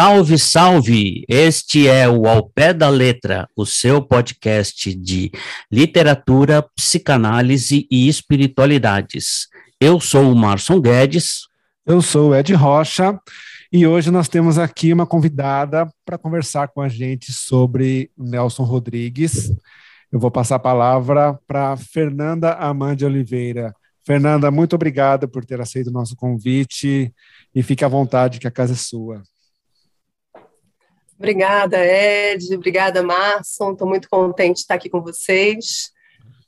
Salve, salve! Este é o Ao Pé da Letra, o seu podcast de literatura, psicanálise e espiritualidades. Eu sou o Marson Guedes. Eu sou o Ed Rocha e hoje nós temos aqui uma convidada para conversar com a gente sobre Nelson Rodrigues. Eu vou passar a palavra para Fernanda Amande Oliveira. Fernanda, muito obrigada por ter aceito o nosso convite e fique à vontade que a casa é sua. Obrigada, Ed. Obrigada, Marson. Estou muito contente de estar aqui com vocês.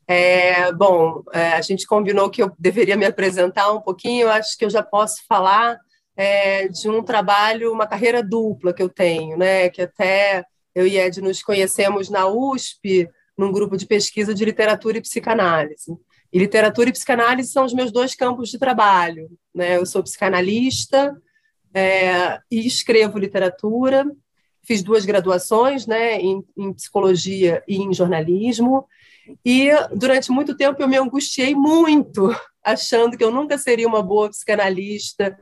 É, bom, é, a gente combinou que eu deveria me apresentar um pouquinho. Eu acho que eu já posso falar é, de um trabalho, uma carreira dupla que eu tenho, né? Que até eu e Ed nos conhecemos na USP, num grupo de pesquisa de literatura e psicanálise. E literatura e psicanálise são os meus dois campos de trabalho. Né? Eu sou psicanalista é, e escrevo literatura fiz duas graduações, né, em, em, psicologia e em jornalismo, e durante muito tempo eu me angustiei muito, achando que eu nunca seria uma boa psicanalista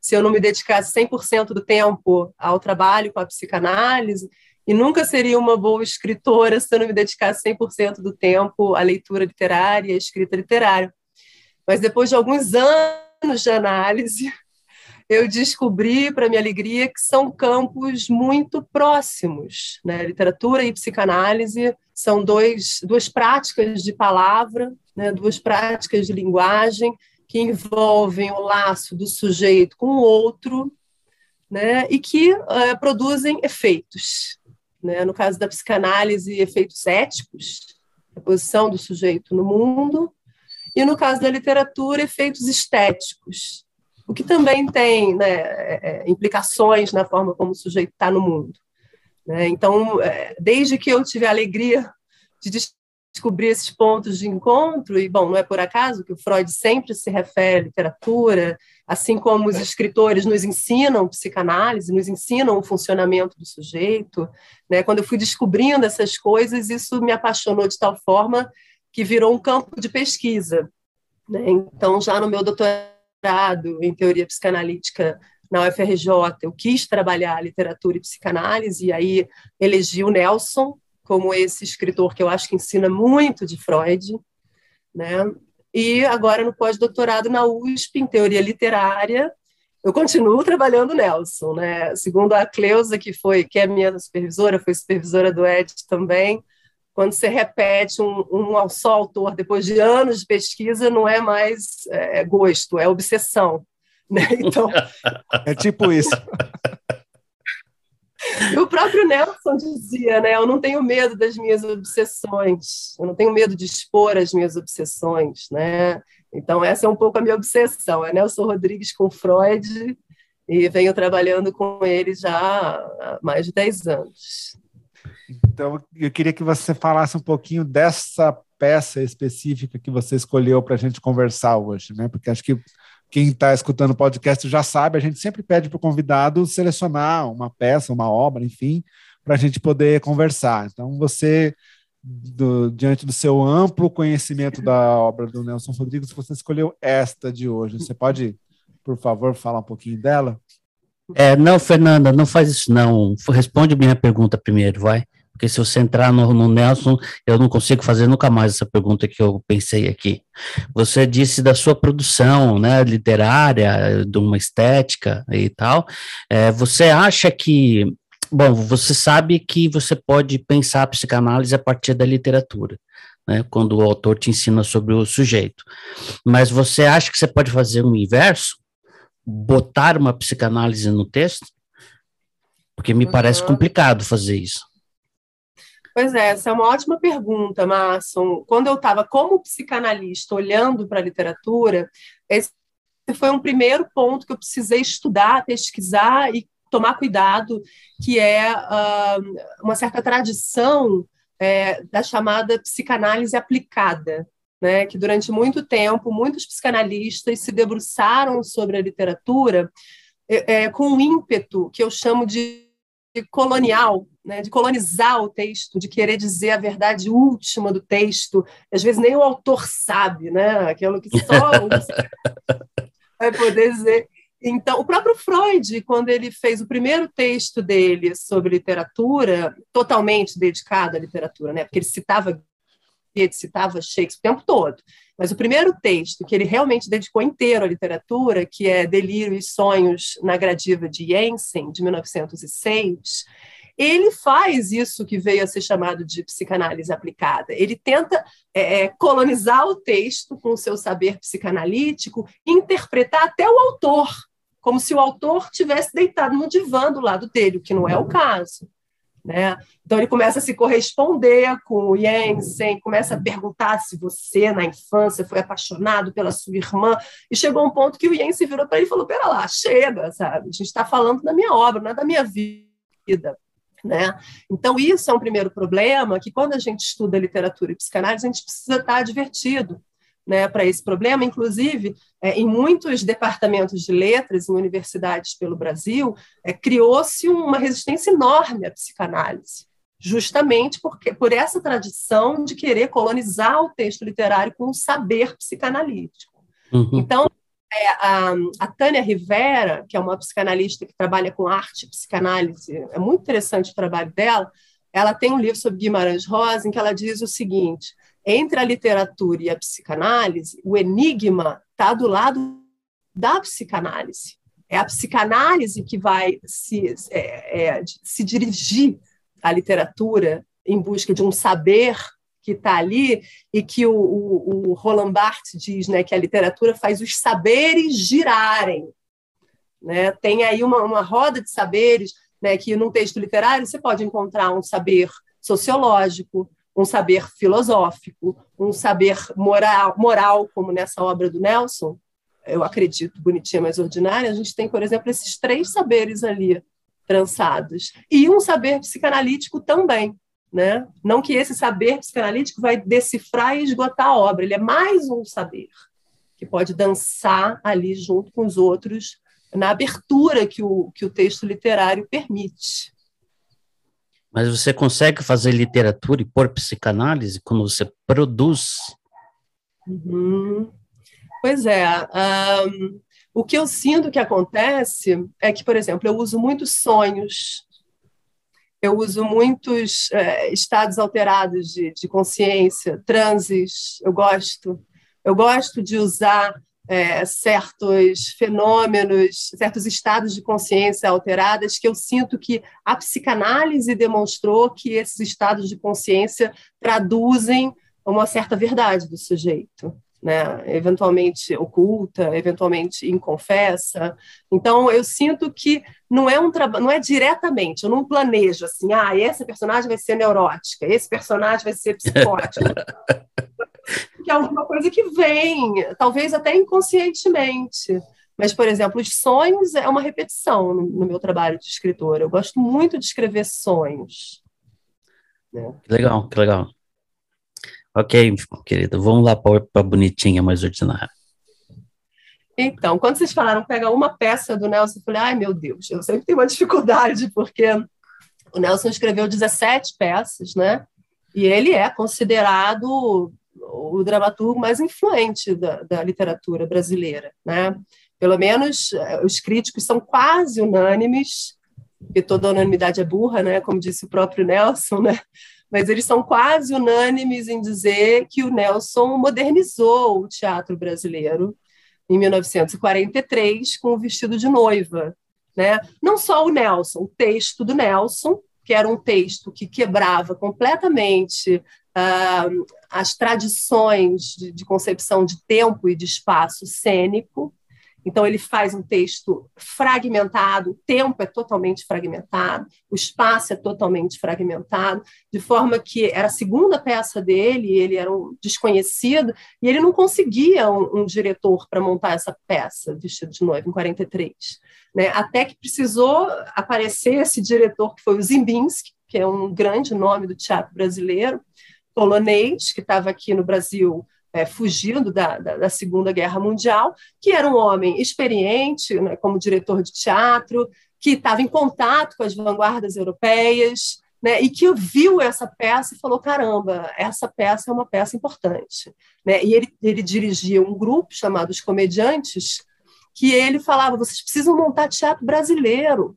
se eu não me dedicasse 100% do tempo ao trabalho com a psicanálise, e nunca seria uma boa escritora se eu não me dedicasse 100% do tempo à leitura literária e à escrita literária. Mas depois de alguns anos de análise, eu descobri, para minha alegria, que são campos muito próximos. Né? Literatura e psicanálise são dois, duas práticas de palavra, né? duas práticas de linguagem que envolvem o laço do sujeito com o outro né? e que uh, produzem efeitos. Né? No caso da psicanálise, efeitos éticos, a posição do sujeito no mundo, e no caso da literatura, efeitos estéticos, o que também tem né, é, é, implicações na forma como o sujeito está no mundo. Né? Então, é, desde que eu tive a alegria de descobrir esses pontos de encontro, e, bom, não é por acaso que o Freud sempre se refere à literatura, assim como os escritores nos ensinam psicanálise, nos ensinam o funcionamento do sujeito. Né? Quando eu fui descobrindo essas coisas, isso me apaixonou de tal forma que virou um campo de pesquisa. Né? Então, já no meu doutorado, mestrado em teoria psicanalítica na UFRJ, eu quis trabalhar literatura e psicanálise, e aí elegi o Nelson como esse escritor que eu acho que ensina muito de Freud, né? E agora no pós-doutorado na USP em teoria literária, eu continuo trabalhando Nelson, né? Segundo a Cleusa, que foi que é minha supervisora, foi supervisora do Ed também, quando você repete um, um só autor depois de anos de pesquisa, não é mais é, é gosto, é obsessão. Né? Então, é tipo isso. o próprio Nelson dizia, né? Eu não tenho medo das minhas obsessões, eu não tenho medo de expor as minhas obsessões, né? Então, essa é um pouco a minha obsessão. É Nelson Rodrigues com Freud, e venho trabalhando com ele já há mais de 10 anos. Então, eu queria que você falasse um pouquinho dessa peça específica que você escolheu para a gente conversar hoje, né? Porque acho que quem está escutando o podcast já sabe, a gente sempre pede para o convidado selecionar uma peça, uma obra, enfim, para a gente poder conversar. Então, você, do, diante do seu amplo conhecimento da obra do Nelson Rodrigues, você escolheu esta de hoje. Você pode, por favor, falar um pouquinho dela? É, não, Fernanda, não faz isso não. Responde minha pergunta primeiro, vai. Porque se você entrar no, no, Nelson, eu não consigo fazer nunca mais essa pergunta que eu pensei aqui. Você disse da sua produção, né, literária, de uma estética e tal. É, você acha que, bom, você sabe que você pode pensar a psicanálise a partir da literatura, né, quando o autor te ensina sobre o sujeito. Mas você acha que você pode fazer um inverso? Botar uma psicanálise no texto? Porque me uhum. parece complicado fazer isso. Pois é, essa é uma ótima pergunta, Márcio. Quando eu estava como psicanalista olhando para a literatura, esse foi um primeiro ponto que eu precisei estudar, pesquisar e tomar cuidado, que é uh, uma certa tradição é, da chamada psicanálise aplicada, né? que durante muito tempo muitos psicanalistas se debruçaram sobre a literatura é, é, com um ímpeto que eu chamo de colonial, né, de colonizar o texto, de querer dizer a verdade última do texto. Às vezes nem o autor sabe, né? Aquilo que só vai poder dizer. Então, o próprio Freud, quando ele fez o primeiro texto dele sobre literatura, totalmente dedicado à literatura, né? Porque ele citava Goethe, citava Shakespeare o tempo todo. Mas o primeiro texto que ele realmente dedicou inteiro à literatura, que é Delírio e Sonhos na Gradiva de Jensen, de 1906, ele faz isso que veio a ser chamado de psicanálise aplicada. Ele tenta é, é, colonizar o texto com o seu saber psicanalítico interpretar até o autor, como se o autor tivesse deitado no divã do lado dele, o que não é o caso. Né? Então ele começa a se corresponder com o Jensen, começa a perguntar se você na infância foi apaixonado pela sua irmã, e chegou um ponto que o Jensen virou para ele e falou: "Pera lá, chega, sabe? A gente está falando da minha obra, não é da minha vida". Né? Então, isso é um primeiro problema que, quando a gente estuda literatura e psicanálise, a gente precisa estar advertido né, para esse problema. Inclusive, é, em muitos departamentos de letras, em universidades pelo Brasil, é, criou-se uma resistência enorme à psicanálise, justamente porque, por essa tradição de querer colonizar o texto literário com o saber psicanalítico. Uhum. Então, é, a, a Tânia Rivera, que é uma psicanalista que trabalha com arte e psicanálise, é muito interessante o trabalho dela. Ela tem um livro sobre Guimarães Rosa em que ela diz o seguinte: entre a literatura e a psicanálise, o enigma está do lado da psicanálise. É a psicanálise que vai se, é, é, se dirigir à literatura em busca de um saber que está ali e que o, o, o, Roland Barthes diz né, que a literatura faz os saberes girarem. Né? Tem aí uma, uma roda de saberes né, que, num texto literário, você pode encontrar um saber sociológico, um saber filosófico, um saber moral, moral como nessa obra do Nelson, eu acredito, bonitinha, mas ordinária, a gente tem, por exemplo, esses três saberes ali trançados. E um saber psicanalítico também, né? Não que esse saber psicanalítico vai decifrar e esgotar a obra, ele é mais um saber que pode dançar ali junto com os outros na abertura que o, que o texto literário permite. Mas você consegue fazer literatura e pôr psicanálise quando você produz? Uhum. Pois é. Um, o que eu sinto que acontece é que, por exemplo, eu uso muitos sonhos eu uso muitos é, estados alterados de, de, consciência, transes, eu gosto. Eu gosto de usar é, certos fenômenos, certos estados de consciência alteradas que eu sinto que a psicanálise demonstrou que esses estados de consciência traduzem uma certa verdade do sujeito né, eventualmente oculta, eventualmente inconfessa. Então eu sinto que não é um não é diretamente, eu não planejo assim, ah, esse personagem vai ser neurótica, esse personagem vai ser psicótica. que é alguma coisa que vem, talvez até inconscientemente. Mas, por exemplo, os sonhos é uma repetição no, meu trabalho de escritora. Eu gosto muito de escrever sonhos. Né? Que legal, que legal. Ok, querido, vamos lá para a bonitinha mais ordinária. Então, quando vocês falaram pega uma peça do Nelson, eu falei, ai meu Deus, eu sempre tenho uma dificuldade, porque o Nelson escreveu 17 peças, né? E ele é considerado o dramaturgo mais influente da, da literatura brasileira, né? Pelo menos eh, os críticos são quase unânimes, porque toda unanimidade é burra, né? Como disse o próprio Nelson, né? mas eles são quase unânimes em dizer que o Nelson modernizou o teatro brasileiro em 1943 com o vestido de noiva. Né? Não só o Nelson, o texto do Nelson, que era um texto que quebrava completamente uh, as tradições de, de concepção de tempo e de espaço cênico, então, ele faz um texto fragmentado, o tempo é totalmente fragmentado, o espaço é totalmente fragmentado, de forma que era a segunda peça dele, ele era um desconhecido, e ele não conseguia um, um diretor para montar essa peça, Vestido de Noiva, em 43. Né? Até que precisou aparecer esse diretor, que foi o Zimbinski, que é um grande nome do teatro brasileiro, polonês, que estava aqui no Brasil é, fugindo da, da, da, Segunda Guerra Mundial, que era um homem experiente, né, como diretor de teatro, que estava em contato com as vanguardas europeias, né, e que viu essa peça e falou: caramba, essa peça é uma peça importante. Né? E ele, ele dirigia um grupo chamado Os Comediantes, que ele falava: vocês precisam montar teatro brasileiro.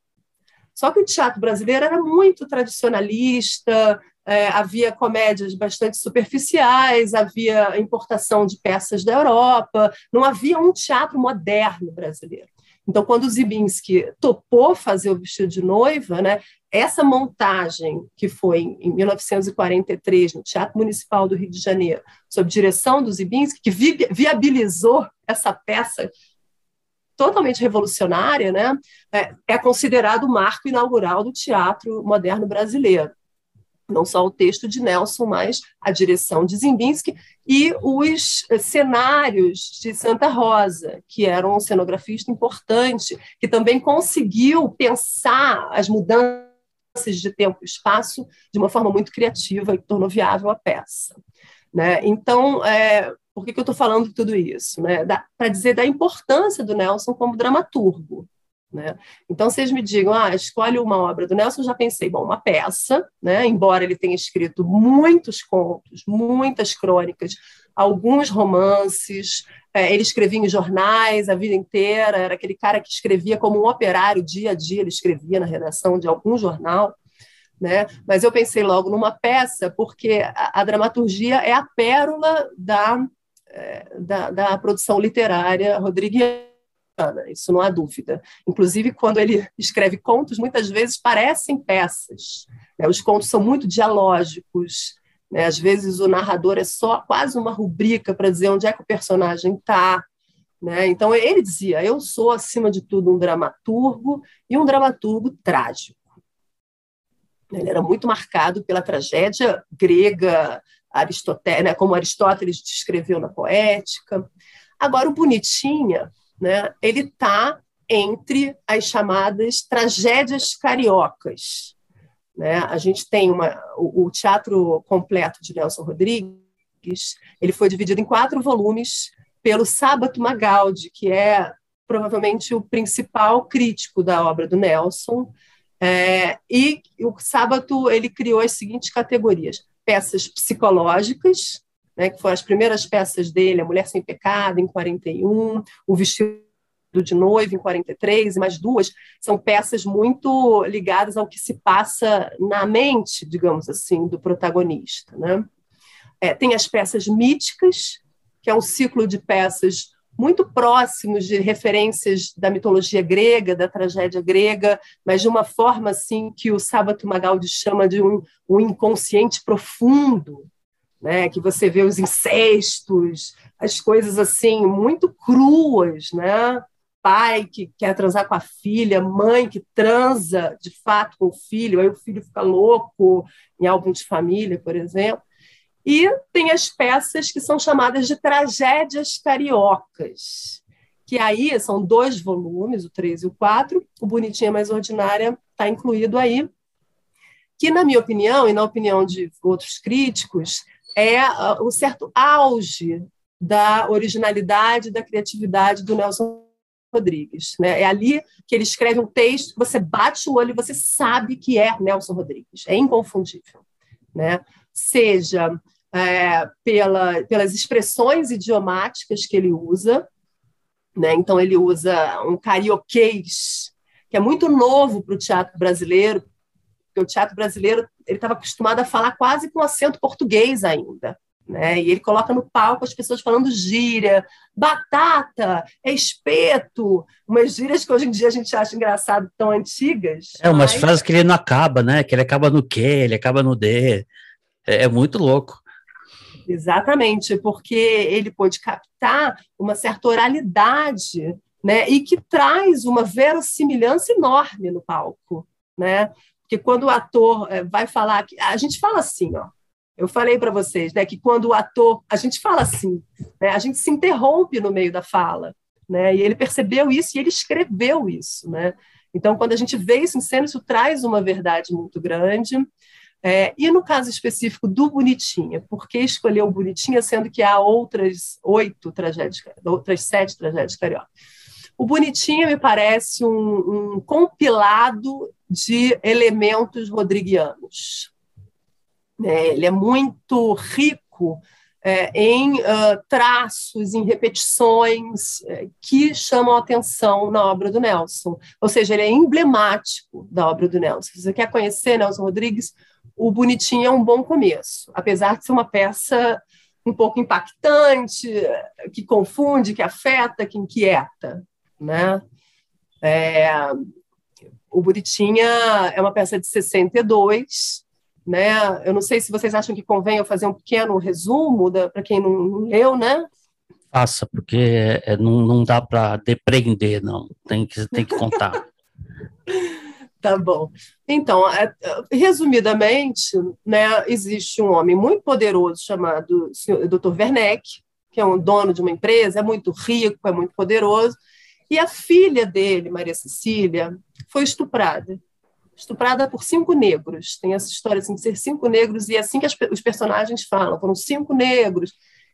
Só que o teatro brasileiro era muito tradicionalista, é, havia comédias bastante superficiais, havia importação de peças da Europa, não havia um teatro moderno brasileiro. Então, quando o Zibinski topou fazer o vestido de noiva, né, essa montagem que foi em 1943 no Teatro Municipal do Rio de Janeiro, sob direção do Zibinski, que vi viabilizou essa peça totalmente revolucionária, né, é, é considerado o marco inaugural do teatro moderno brasileiro não só o texto de Nelson, mas a direção de Zimbinski e os cenários de Santa Rosa, que era um cenografista importante, que também conseguiu pensar as mudanças de tempo e espaço de uma forma muito criativa e tornou viável a peça. Né? Então, é, por que, que eu estou falando tudo isso? Né? Para dizer da importância do Nelson como dramaturgo. Né? Então, vocês me digam, ah, escolhe uma obra do Nelson, já pensei, bom, uma peça, né? embora ele tenha escrito muitos contos, muitas crônicas, alguns romances, é, ele escrevia em jornais a vida inteira, era aquele cara que escrevia como um operário, dia a dia ele escrevia na redação de algum jornal, né? Mas eu pensei logo numa peça, porque a, a dramaturgia é a pérola da, é, da, da produção literária rodriguiana isso não há dúvida. Inclusive, quando ele escreve contos, muitas vezes parecem peças. Né? Os contos são muito dialógicos. Né? Às vezes, o narrador é só quase uma rubrica para dizer onde é que o personagem está. Né? Então, ele dizia: Eu sou, acima de tudo, um dramaturgo e um dramaturgo trágico. Ele era muito marcado pela tragédia grega, Aristóteles, né? como Aristóteles descreveu na poética. Agora, o Bonitinha né, ele está entre as chamadas tragédias cariocas. Né? A gente tem uma, o, o, teatro completo de Nelson Rodrigues, ele foi dividido em quatro volumes pelo Sábato Magaldi, que é provavelmente o principal crítico da obra do Nelson. É, e o Sábato ele criou as seguintes categorias: peças psicológicas, né, que foram as primeiras peças dele, A Mulher Sem Pecado, em 41, O Vestido de Noivo, em 43, e mais duas, são peças muito ligadas ao que se passa na mente, digamos assim, do protagonista. Né? É, tem as peças míticas, que é um ciclo de peças muito próximos de referências da mitologia grega, da tragédia grega, mas de uma forma assim que o Sábato Magaldi chama de um, um inconsciente profundo, né, que você vê os incestos, as coisas assim muito cruas, né? Pai que quer transar com a filha, mãe que transa de fato com o filho, aí o filho fica louco em álbum de família, por exemplo. E tem as peças que são chamadas de tragédias cariocas, que aí são dois volumes, o 3 e o 4, o Bonitinha Mais Ordinária está incluído aí, que, na minha opinião, e na opinião de outros críticos, é uh, um certo auge da originalidade, da criatividade do Nelson Rodrigues. Né? É ali que ele escreve um texto, você bate o olho e você sabe que é Nelson Rodrigues, é inconfundível. Né? Seja é, pela, pelas expressões idiomáticas que ele usa, né? então ele usa um carioquês, que é muito novo para o teatro brasileiro, porque o teatro brasileiro ele estava acostumado a falar quase com acento português ainda. Né? E ele coloca no palco as pessoas falando gíria, batata, é espeto, umas gírias que hoje em dia a gente acha engraçado, tão antigas. É, umas mas... frases que ele não acaba, né? Que ele acaba no Q, ele acaba no D. É, é muito louco. Exatamente, porque ele pôde captar uma certa oralidade, né? E que traz uma verossimilhança enorme no palco, né? Porque quando o ator eh, vai falar, a gente fala assim, ó. Eu falei para vocês, né, que quando o ator, a gente fala assim, né, a gente se interrompe no meio da fala, né? E ele percebeu isso e ele escreveu isso, né? Então, quando a gente vê isso em cena, isso traz uma verdade muito grande. É, e no caso específico do Bonitinha, por que escolheu o Bonitinha, sendo que há outras oito tragédias, outras sete tragédias cariocas? O Bonitinha me parece um, um compilado de elementos rodriguianos. É, ele é muito rico é, em uh, traços, em repetições é, que chamam a atenção na obra do Nelson. Ou seja, ele é emblemático da obra do Nelson. Se você quer conhecer Nelson Rodrigues, o Bonitinho é um bom começo, apesar de ser uma peça um pouco impactante, que confunde, que afeta, que inquieta. Né? É, o Bonitinha é uma peça de 62, né? Eu não sei se vocês acham que convém eu fazer um pequeno resumo para quem não, não, leu, né? Faça, porque é, não, não dá para depreender, não. Tem que, tem que contar. tá bom. Então, é, resumidamente, né, existe um homem muito poderoso chamado Dr. Werneck, que é um dono de uma empresa, é muito rico, é muito poderoso, e a filha dele, Maria Cecília, foi estuprada estuprada por cinco negros. Tem essa história assim, de ser cinco negros, e é assim que as, os personagens falam, foram cinco negros.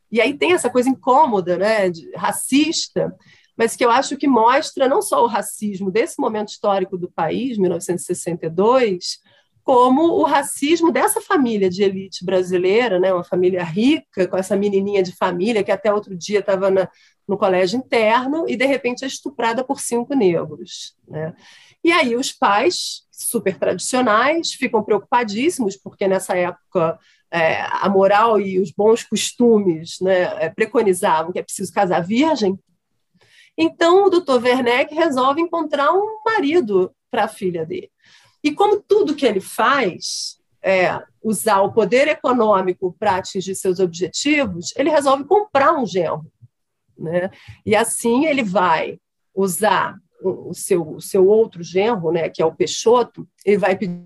E aí tem essa coisa incômoda, né, de, racista, mas que eu acho que mostra não só o racismo desse momento histórico do país, 1962, como o racismo dessa família de elite brasileira, né, uma família rica, com essa menininha de família que até outro dia estava no colégio interno e de repente é estuprada por cinco negros. Né? E aí os pais super tradicionais, ficam preocupadíssimos, porque nessa época é, a moral e os bons costumes né, é, preconizavam que é preciso casar virgem. Então, o doutor Werneck resolve encontrar um marido para a filha dele. E como tudo que ele faz é usar o poder econômico para atingir seus objetivos, ele resolve comprar um genro. Né? E assim ele vai usar o seu, o seu outro genro, né, que é o Peixoto, ele vai pedir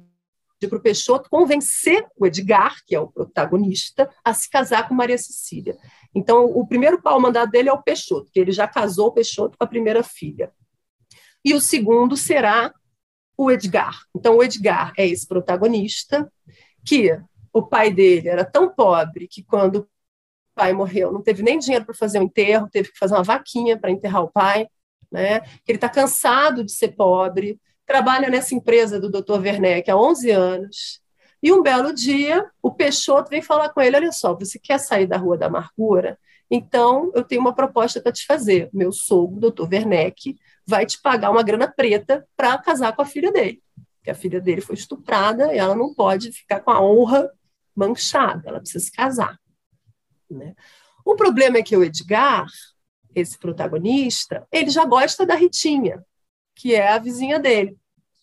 para o Peixoto convencer o Edgar, que é o protagonista, a se casar com Maria Cecília. Então, o primeiro pau mandado dele é o Peixoto, que ele já casou o Peixoto com a primeira filha. E o segundo será o Edgar. Então, o Edgar é esse protagonista, que o pai dele era tão pobre que quando pai morreu, não teve nem dinheiro para fazer o enterro, teve que fazer uma vaquinha para enterrar o pai né? Ele está cansado de ser pobre, trabalha nessa empresa do Dr. Werneck há 11 anos. E um belo dia, o Peixoto vem falar com ele: olha só, você quer sair da Rua da Amargura? Então, eu tenho uma proposta para te fazer. Meu sogro, doutor Werneck, vai te pagar uma grana preta para casar com a filha dele. Porque a filha dele foi estuprada e ela não pode ficar com a honra manchada, ela precisa se casar. Né? O problema é que o Edgar esse protagonista, ele já gosta da Ritinha, que é a vizinha dele,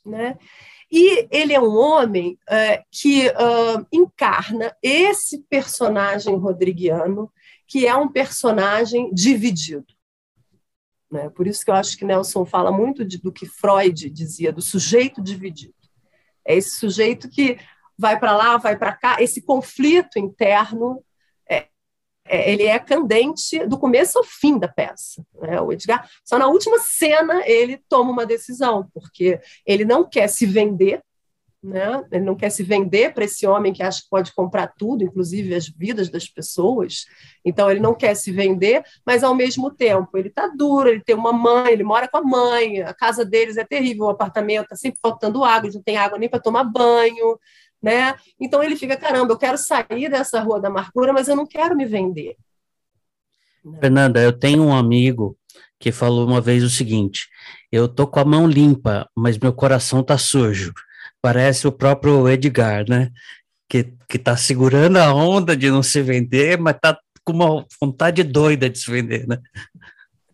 né? E ele é um homem é, que uh, encarna esse personagem rodriguiano, que é um personagem dividido. Né? Por isso que eu acho que Nelson fala muito de, do que Freud dizia, do sujeito dividido. É esse sujeito que vai para lá, vai para cá, esse conflito interno é, ele é candente do começo ao fim da peça. Né? O Edgar, só na última cena ele toma uma decisão, porque ele não quer se vender, né? ele não quer se vender para esse homem que acha que pode comprar tudo, inclusive as vidas das pessoas. Então ele não quer se vender, mas ao mesmo tempo ele está duro, ele tem uma mãe, ele mora com a mãe, a casa deles é terrível, o apartamento está sempre faltando água, não tem água nem para tomar banho né? Então ele fica, caramba, eu quero sair dessa rua da amargura, mas eu não quero me vender. Fernanda, eu tenho um amigo que falou uma vez o seguinte: eu tô com a mão limpa, mas meu coração tá sujo. Parece o próprio Edgar, né? Que, que tá segurando a onda de não se vender, mas tá com uma vontade doida de se vender, né?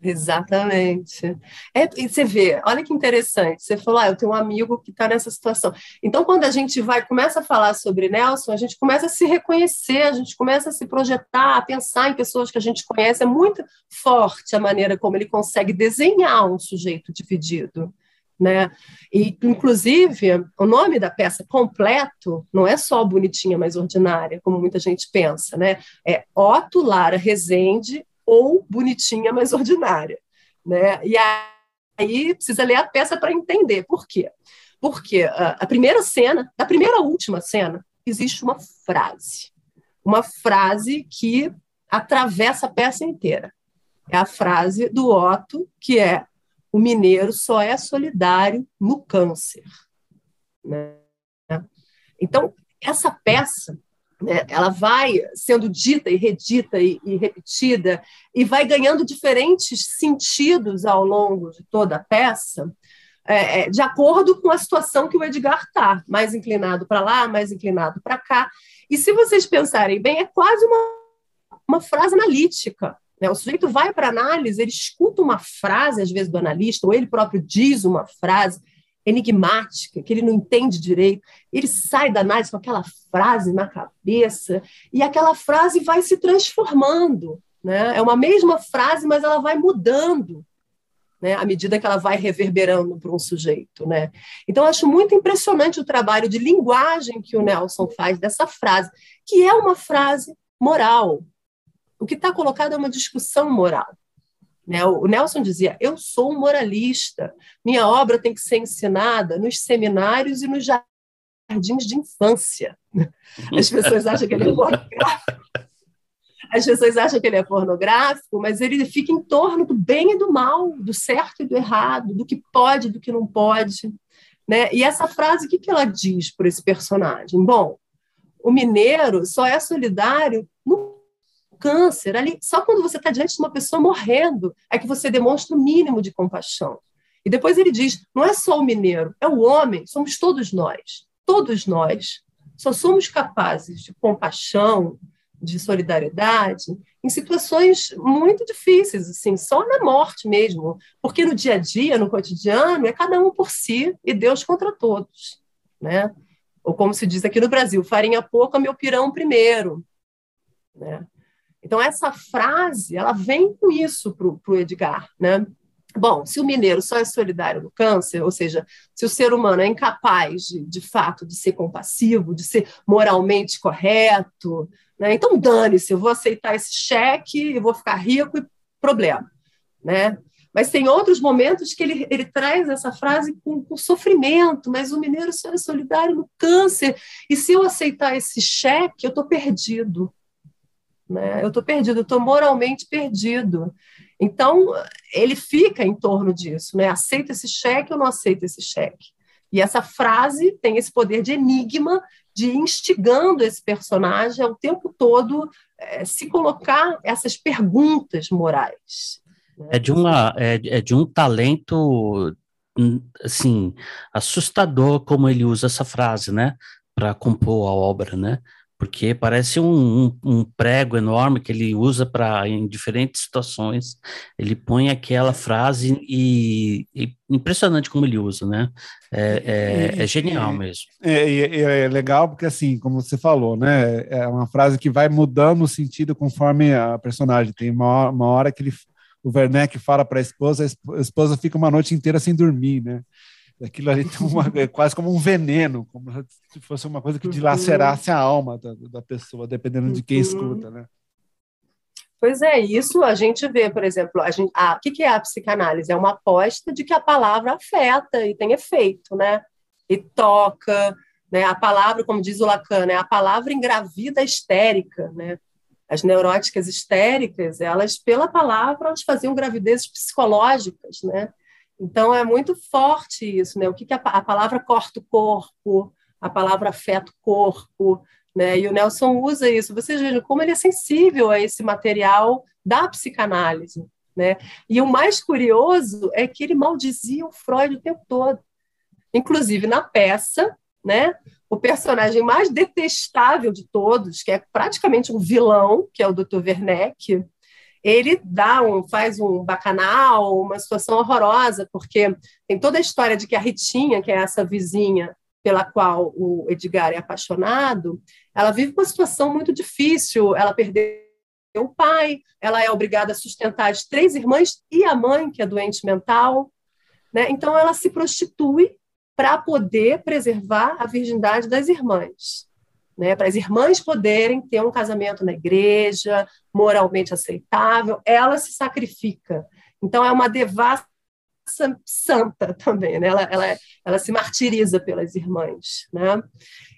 Exatamente. É, e você vê, olha que interessante. Você falou, ah, eu tenho um amigo que está nessa situação. Então, quando a gente vai, começa a falar sobre Nelson, a gente começa a se reconhecer, a gente começa a se projetar, a pensar em pessoas que a gente conhece. É muito forte a maneira como ele consegue desenhar um sujeito dividido. Né? E, inclusive, o nome da peça completo não é só bonitinha, mas ordinária, como muita gente pensa, né? É Otto Lara Rezende ou bonitinha, mas ordinária. Né? E aí precisa ler a peça para entender por quê. Porque a, a primeira cena, da primeira à última cena, existe uma frase. Uma frase que atravessa a peça inteira. É a frase do Otto, que é: o mineiro só é solidário no câncer. Né? Então, essa peça né, ela vai sendo dita e redita e, e, repetida e vai ganhando diferentes sentidos ao longo de toda a peça, é, é de acordo com a situação que o Edgar está, mais inclinado para lá, mais inclinado para cá. E se vocês pensarem bem, é quase uma, uma frase analítica. Né? O sujeito vai para análise, ele escuta uma frase, às vezes, do analista, ou ele próprio diz uma frase, enigmática, que ele não entende direito, ele sai da análise com aquela frase na cabeça e aquela frase vai se transformando. Né? É uma mesma frase, mas ela vai mudando né? à medida que ela vai reverberando para um sujeito. Né? Então, acho muito impressionante o trabalho de linguagem que o Nelson faz dessa frase, que é uma frase moral. O que está colocado é uma discussão moral. Né? O Nelson dizia: Eu sou um moralista, minha obra tem que ser ensinada nos seminários e nos jardins de infância. As pessoas acham que ele é pornográfico. As pessoas acham que ele é pornográfico, mas ele fica em torno do bem e do mal, do certo e do errado, do que pode e do que não pode. Né? E essa frase, o que, que ela diz para esse personagem? Bom, o mineiro só é solidário no câncer, ali, só quando você está diante de uma pessoa morrendo é que você demonstra o mínimo de compaixão. E depois ele diz: não é só o mineiro, é o homem, somos todos nós. Todos nós só somos capazes de compaixão, de solidariedade em situações muito difíceis, assim, só na morte mesmo, porque no dia a dia, no cotidiano, é cada um por si e Deus contra todos, né? Ou como se diz aqui no Brasil, farinha pouca, meu pirão primeiro, né? Então, essa frase, ela vem com isso para o Edgar, né? Bom, se o mineiro só é solidário no câncer, ou seja, se o ser humano é incapaz, de, de fato, de ser compassivo, de ser moralmente correto, né? então dane-se, eu vou aceitar esse cheque, eu vou ficar rico e problema. Né? Mas tem outros momentos que ele, ele traz essa frase com, com sofrimento, mas o mineiro só é solidário no câncer, e se eu aceitar esse cheque, eu estou perdido. Né? Eu estou perdido, estou moralmente perdido. Então, ele fica em torno disso, né? Aceita esse cheque ou não aceita esse cheque? E essa frase tem esse poder de enigma, de instigando esse personagem ao tempo todo é, se colocar essas perguntas morais. Né? É de uma é, é de um talento hum, assim assustador como ele usa essa frase, né, para compor a obra, né? Porque parece um, um, um, prego enorme que ele usa para em diferentes situações. Ele põe aquela frase e, e impressionante como ele usa, né? É, é, é genial mesmo. É, é, legal porque assim, como você falou, né? É uma frase que vai mudando o sentido conforme a personagem. Tem uma, uma hora que ele, o Werneck fala para a esposa, a esposa fica uma noite inteira sem dormir, né? Aquilo ali tem uma, é quase como um veneno, como se fosse uma coisa que uhum. dilacerasse a alma da, da pessoa, dependendo de quem uhum. escuta, né? Pois é, isso a gente vê, por exemplo, a gente, a, o que, que é a psicanálise? É uma aposta de que a palavra afeta e tem efeito, né? E toca, né? A palavra, como diz o Lacan, né? a palavra engravida histérica, né? As neuróticas histéricas, elas, pela palavra, elas faziam gravidezes psicológicas, né? Então, é muito forte isso, né? O que, que a, a palavra corta o corpo, a palavra afeta o corpo, né? E o Nelson usa isso. Vocês vejam como ele é sensível a esse material da psicanálise, né? E o mais curioso é que ele maldizia o Freud o tempo todo. Inclusive, na peça, né? O personagem mais detestável de todos, que é praticamente um vilão, que é o Dr. Werneck, ele dá um, faz um bacanal, uma situação horrorosa, porque tem toda a história de que a Ritinha, que é essa vizinha pela qual o Edgar é apaixonado, ela vive uma situação muito difícil, ela perdeu o pai, ela é obrigada a sustentar as três irmãs e a mãe, que é doente mental, né? então ela se prostitui para poder preservar a virgindade das irmãs né, para as irmãs poderem ter um casamento na igreja, moralmente aceitável, ela se sacrifica. Então, é uma devassa santa também, né? ela, ela, ela se martiriza pelas irmãs. Né?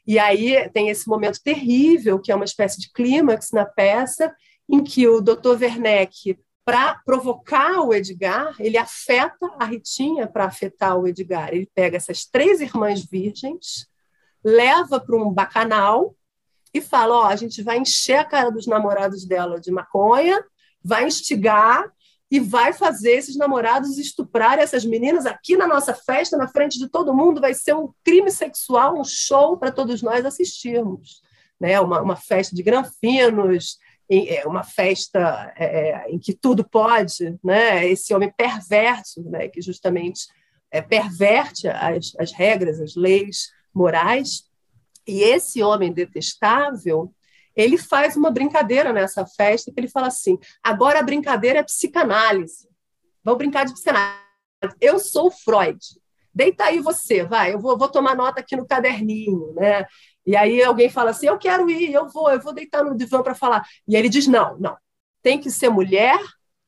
E aí tem esse momento terrível, que é uma espécie de clímax na peça, em que o Dr. Werneck, para provocar o Edgar, ele afeta a Ritinha para afetar o Edgar. Ele pega essas três irmãs virgens, leva para um bacanal e fala: ó, a gente vai encher a cara dos namorados dela de maconha, vai instigar e vai fazer esses namorados estuprar essas meninas aqui na nossa festa, na frente de todo mundo. Vai ser um crime sexual, um show para todos nós assistirmos. Né? Uma, uma festa de granfinos, é, uma festa é, é, em que tudo pode, né? esse homem perverso, né? que justamente é, perverte as, as regras, as leis morais. E esse homem detestável, ele faz uma brincadeira nessa festa que ele fala assim: agora a brincadeira é psicanálise. Vamos brincar de psicanálise. Eu sou Freud. Deita aí você, vai. Eu vou, vou tomar nota aqui no caderninho, né? E aí alguém fala assim: eu quero ir, eu vou, eu vou deitar no divã para falar. E ele diz: não, não. Tem que ser mulher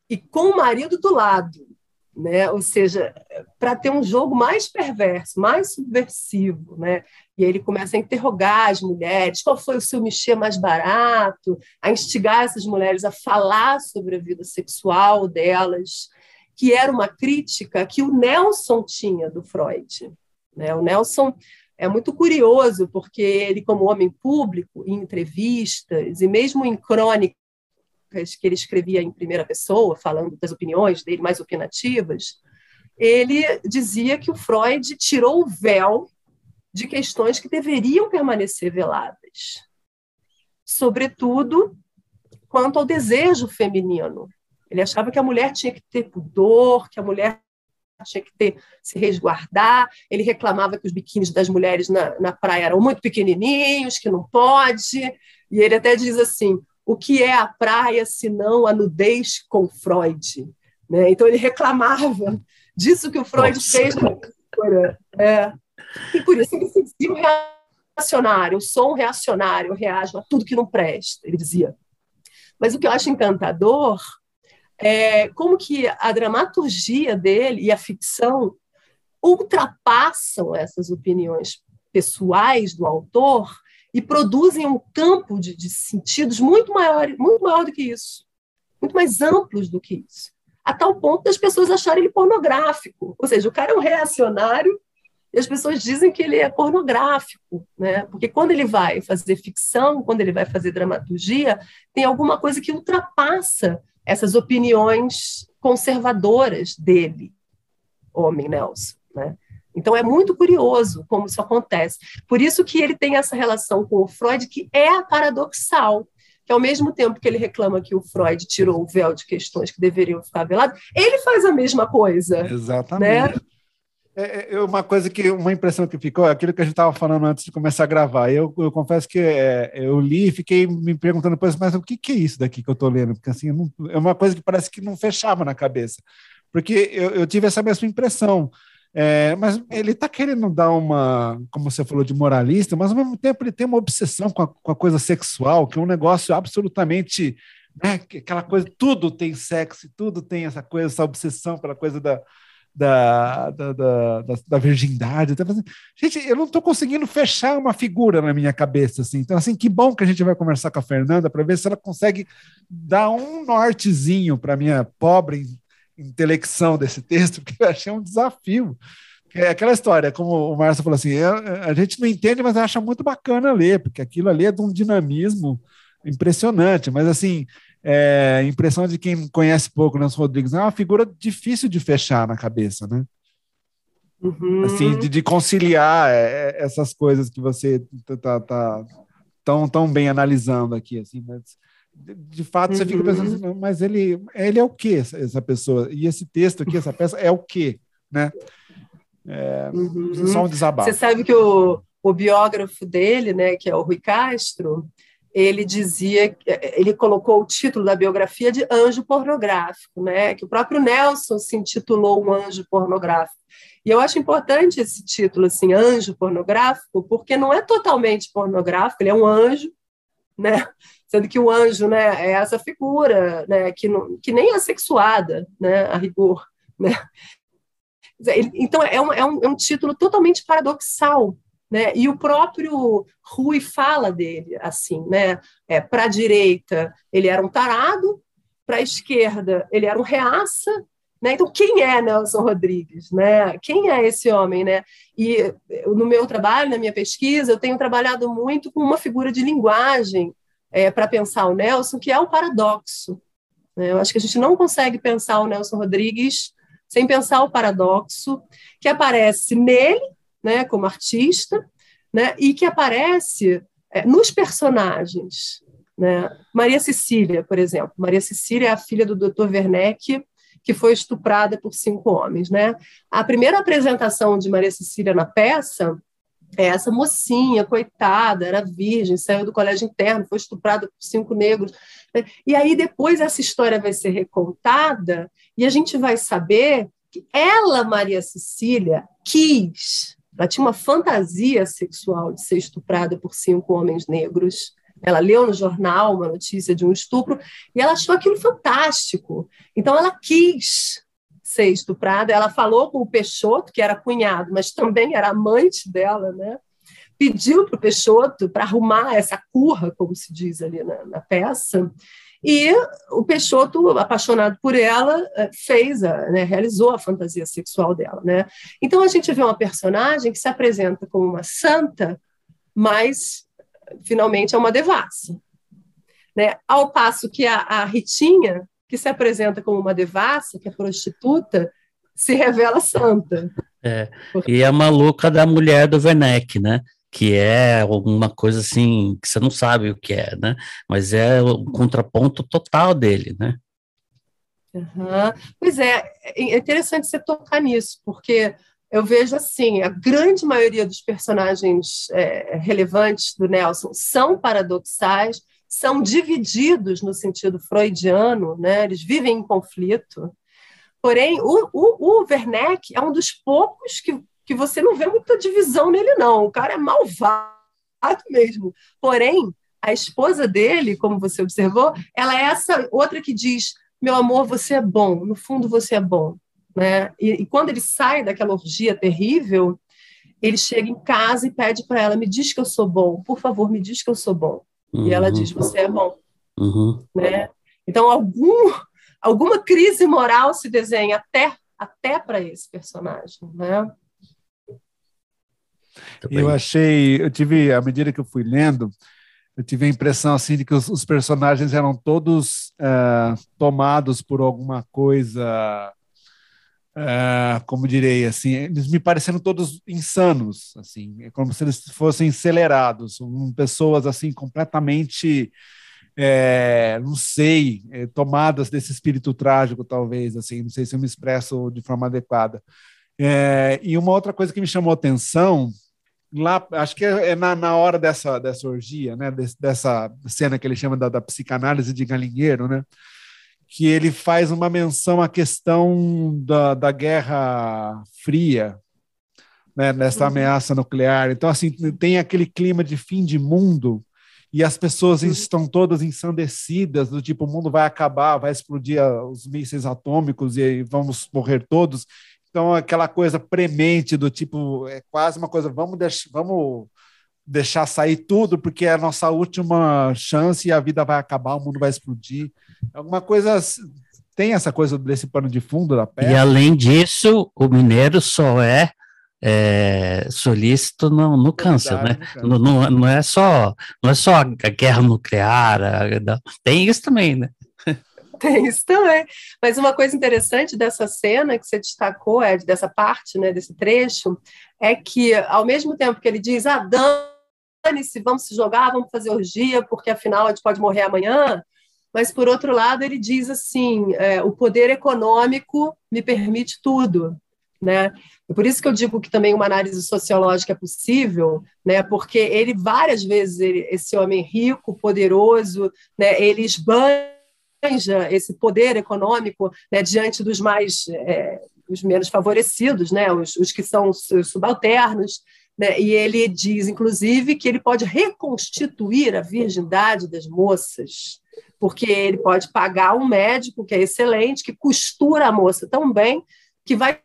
e com o marido do lado. Né? Ou seja, para ter um jogo mais perverso, mais subversivo, né? E ele começa a interrogar as mulheres, qual foi o seu mexer mais barato, a instigar essas mulheres a falar sobre a vida sexual delas, que era uma crítica que o Nelson tinha do Freud. Né? O Nelson é muito curioso, porque ele, como homem público, em entrevistas e mesmo em crônicas que ele escrevia em primeira pessoa, falando das opiniões dele mais opinativas, ele dizia que o Freud tirou o véu de questões que deveriam permanecer veladas, sobretudo quanto ao desejo feminino. Ele achava que a mulher tinha que ter pudor, que a mulher tinha que ter se resguardar. Ele reclamava que os biquínis das mulheres na, na praia eram muito pequenininhos, que não pode. E ele até diz assim: o que é a praia se não a nudez com Freud? Né? Então ele reclamava disso que o Freud Nossa. fez na. É. E por isso ele se dizia um reacionário, eu sou um reacionário, eu reajo a tudo que não presta, ele dizia. Mas o que eu acho encantador é como que a dramaturgia dele e a ficção ultrapassam essas opiniões pessoais do autor e produzem um campo de, de sentidos muito maior, muito maior do que isso, muito mais amplos do que isso, a tal ponto das pessoas acharem ele pornográfico. Ou seja, o cara é um reacionário e as pessoas dizem que ele é pornográfico, né? Porque quando ele vai fazer ficção, quando ele vai fazer dramaturgia, tem alguma coisa que ultrapassa essas opiniões conservadoras dele, homem Nelson, né? Então é muito curioso como isso acontece. Por isso que ele tem essa relação com o Freud que é paradoxal, que ao mesmo tempo que ele reclama que o Freud tirou o véu de questões que deveriam ficar veladas, ele faz a mesma coisa. Exatamente. Né? É, é, uma coisa que, uma impressão que ficou, é aquilo que a gente estava falando antes de começar a gravar. Eu, eu confesso que é, eu li e fiquei me perguntando depois, mas o que, que é isso daqui que eu estou lendo? Porque assim, não, é uma coisa que parece que não fechava na cabeça. Porque eu, eu tive essa mesma impressão. É, mas ele está querendo dar uma, como você falou, de moralista, mas ao mesmo tempo ele tem uma obsessão com a, com a coisa sexual, que é um negócio absolutamente. Né, aquela coisa, tudo tem sexo, tudo tem essa coisa, essa obsessão pela coisa da, da, da, da, da, virgindade. Gente, eu não estou conseguindo fechar uma figura na minha cabeça. Assim. Então, assim, que bom que a gente vai conversar com a Fernanda para ver se ela consegue dar um nortezinho para minha pobre intelecção desse texto, porque eu achei um desafio. É aquela história, como o Márcio falou assim, é, é, a gente não entende, mas acha muito bacana ler, porque aquilo ali é de um dinamismo impressionante, mas assim, é, impressão de quem conhece pouco Nelson Rodrigues, é uma figura difícil de fechar na cabeça, né? Uhum. Assim, de, de conciliar é, essas coisas que você tá, tá, tá, tão, tão bem analisando aqui, assim, mas de fato uhum. você fica pensando uhum. assim, mas ele, ele é o que essa pessoa? E esse texto aqui, essa peça, é o que, né? É, uhum. Só um desabafo. Você sabe que o, o biógrafo dele, né, que é o Rui Castro, ele dizia, ele colocou o título da biografia de anjo pornográfico, né? Que o próprio Nelson se intitulou um anjo pornográfico. E eu acho importante esse título, assim, anjo pornográfico, porque não é totalmente pornográfico, ele é um anjo, né? sendo que o anjo né, é essa figura né, que, não, que nem é sexuada, né, a rigor. Né? Então, é um, é, um, é um título totalmente paradoxal. Né? E o próprio Rui fala dele assim, né? É, para a direita ele era um tarado, para a esquerda ele era um reaça, Né? Então, quem é Nelson Rodrigues? Né? Quem é esse homem? Né? E no meu trabalho, na minha pesquisa, eu tenho trabalhado muito com uma figura de linguagem é, para pensar o Nelson, que é o paradoxo. Né? Eu acho que a gente não consegue pensar o Nelson Rodrigues sem pensar o paradoxo que aparece nele, né, como artista, né, e que aparece é, nos personagens. Né? Maria Cecília, por exemplo. Maria Cecília é a filha do Dr. Werneck, que foi estuprada por cinco homens. Né? A primeira apresentação de Maria Cecília na peça é essa mocinha, coitada, era virgem, saiu do colégio interno, foi estuprada por cinco negros. Né? E aí depois essa história vai ser recontada e a gente vai saber que ela, Maria Cecília, quis, ela tinha uma fantasia sexual de ser estuprada por cinco homens negros. Ela leu no jornal uma notícia de um estupro e ela achou aquilo fantástico. Então ela quis ser estuprada. Ela falou com o Peixoto, que era cunhado, mas também era amante dela, né? Pediu para o Peixoto para arrumar essa curra, como se diz ali na, na peça, e o Peixoto, apaixonado por ela, eh, fez, a, né, realizou a fantasia sexual dela. Né? Então a gente vê uma personagem que se apresenta como uma santa, mas finalmente é uma devassa. Né? Ao passo que a, a Ritinha que se apresenta como uma devassa, que é prostituta, se revela santa. É, e a maluca da mulher do Werneck, né? Que é alguma coisa assim, que você não sabe o que é, né? Mas é o contraponto total dele, né? Uhum. Pois é, é interessante você tocar nisso, porque eu vejo assim, a grande maioria dos personagens é, relevantes do Nelson são paradoxais, são divididos no sentido freudiano, né? eles vivem em conflito. Porém, o, o, o Werneck é um dos poucos que, que você não vê muita divisão nele, não. O cara é malvado mesmo. Porém, a esposa dele, como você observou, ela é essa outra que diz: meu amor, você é bom, no fundo você é bom. Né? E, e quando ele sai daquela orgia terrível, ele chega em casa e pede para ela: me diz que eu sou bom, por favor, me diz que eu sou bom. Uhum. E ela diz: Você é bom. Uhum. Né? Então, algum, alguma crise moral se desenha até, até para esse personagem. Né? Eu achei, eu tive, à medida que eu fui lendo, eu tive a impressão assim de que os, os personagens eram todos uh, tomados por alguma coisa Uh, como direi assim, eles me parecendo todos insanos, assim, é como se eles fossem acelerados, pessoas assim completamente, é, não sei, é, tomadas desse espírito trágico, talvez, assim, não sei se eu me expresso de forma adequada. É, e uma outra coisa que me chamou atenção lá, acho que é, é na, na hora dessa dessa orgia, né, dessa cena que ele chama da, da psicanálise de galinheiro, né? Que ele faz uma menção à questão da, da Guerra Fria, né, nessa uhum. ameaça nuclear. Então, assim, tem aquele clima de fim de mundo e as pessoas uhum. estão todas ensandecidas, do tipo, o mundo vai acabar, vai explodir os mísseis atômicos e vamos morrer todos. Então, aquela coisa premente do tipo, é quase uma coisa, vamos, deixar, vamos deixar sair tudo, porque é a nossa última chance e a vida vai acabar, o mundo vai explodir. Alguma coisa tem essa coisa desse pano de fundo da peça. E além disso, o mineiro só é, é solícito no, no câncer, né? No, não, não, é só não é só a guerra nuclear, a, tem isso também, né? Tem isso também. Mas uma coisa interessante dessa cena que você destacou, Ed, dessa parte, né, desse trecho, é que ao mesmo tempo que ele diz, ah, dane-se, vamos se jogar, vamos fazer orgia, porque afinal a gente pode morrer amanhã, mas por outro lado ele diz assim, é, o poder econômico me permite tudo, né? É por isso que eu digo que também uma análise sociológica é possível, né? Porque ele várias vezes ele, esse homem rico, poderoso, né? Ele esbanja esse poder econômico né? diante dos mais é, os menos favorecidos, né? Os, os que são os subalternos, né? E ele diz, inclusive, que ele pode reconstituir a virgindade das moças porque ele pode pagar um médico que é excelente, que costura a moça tão bem, que vai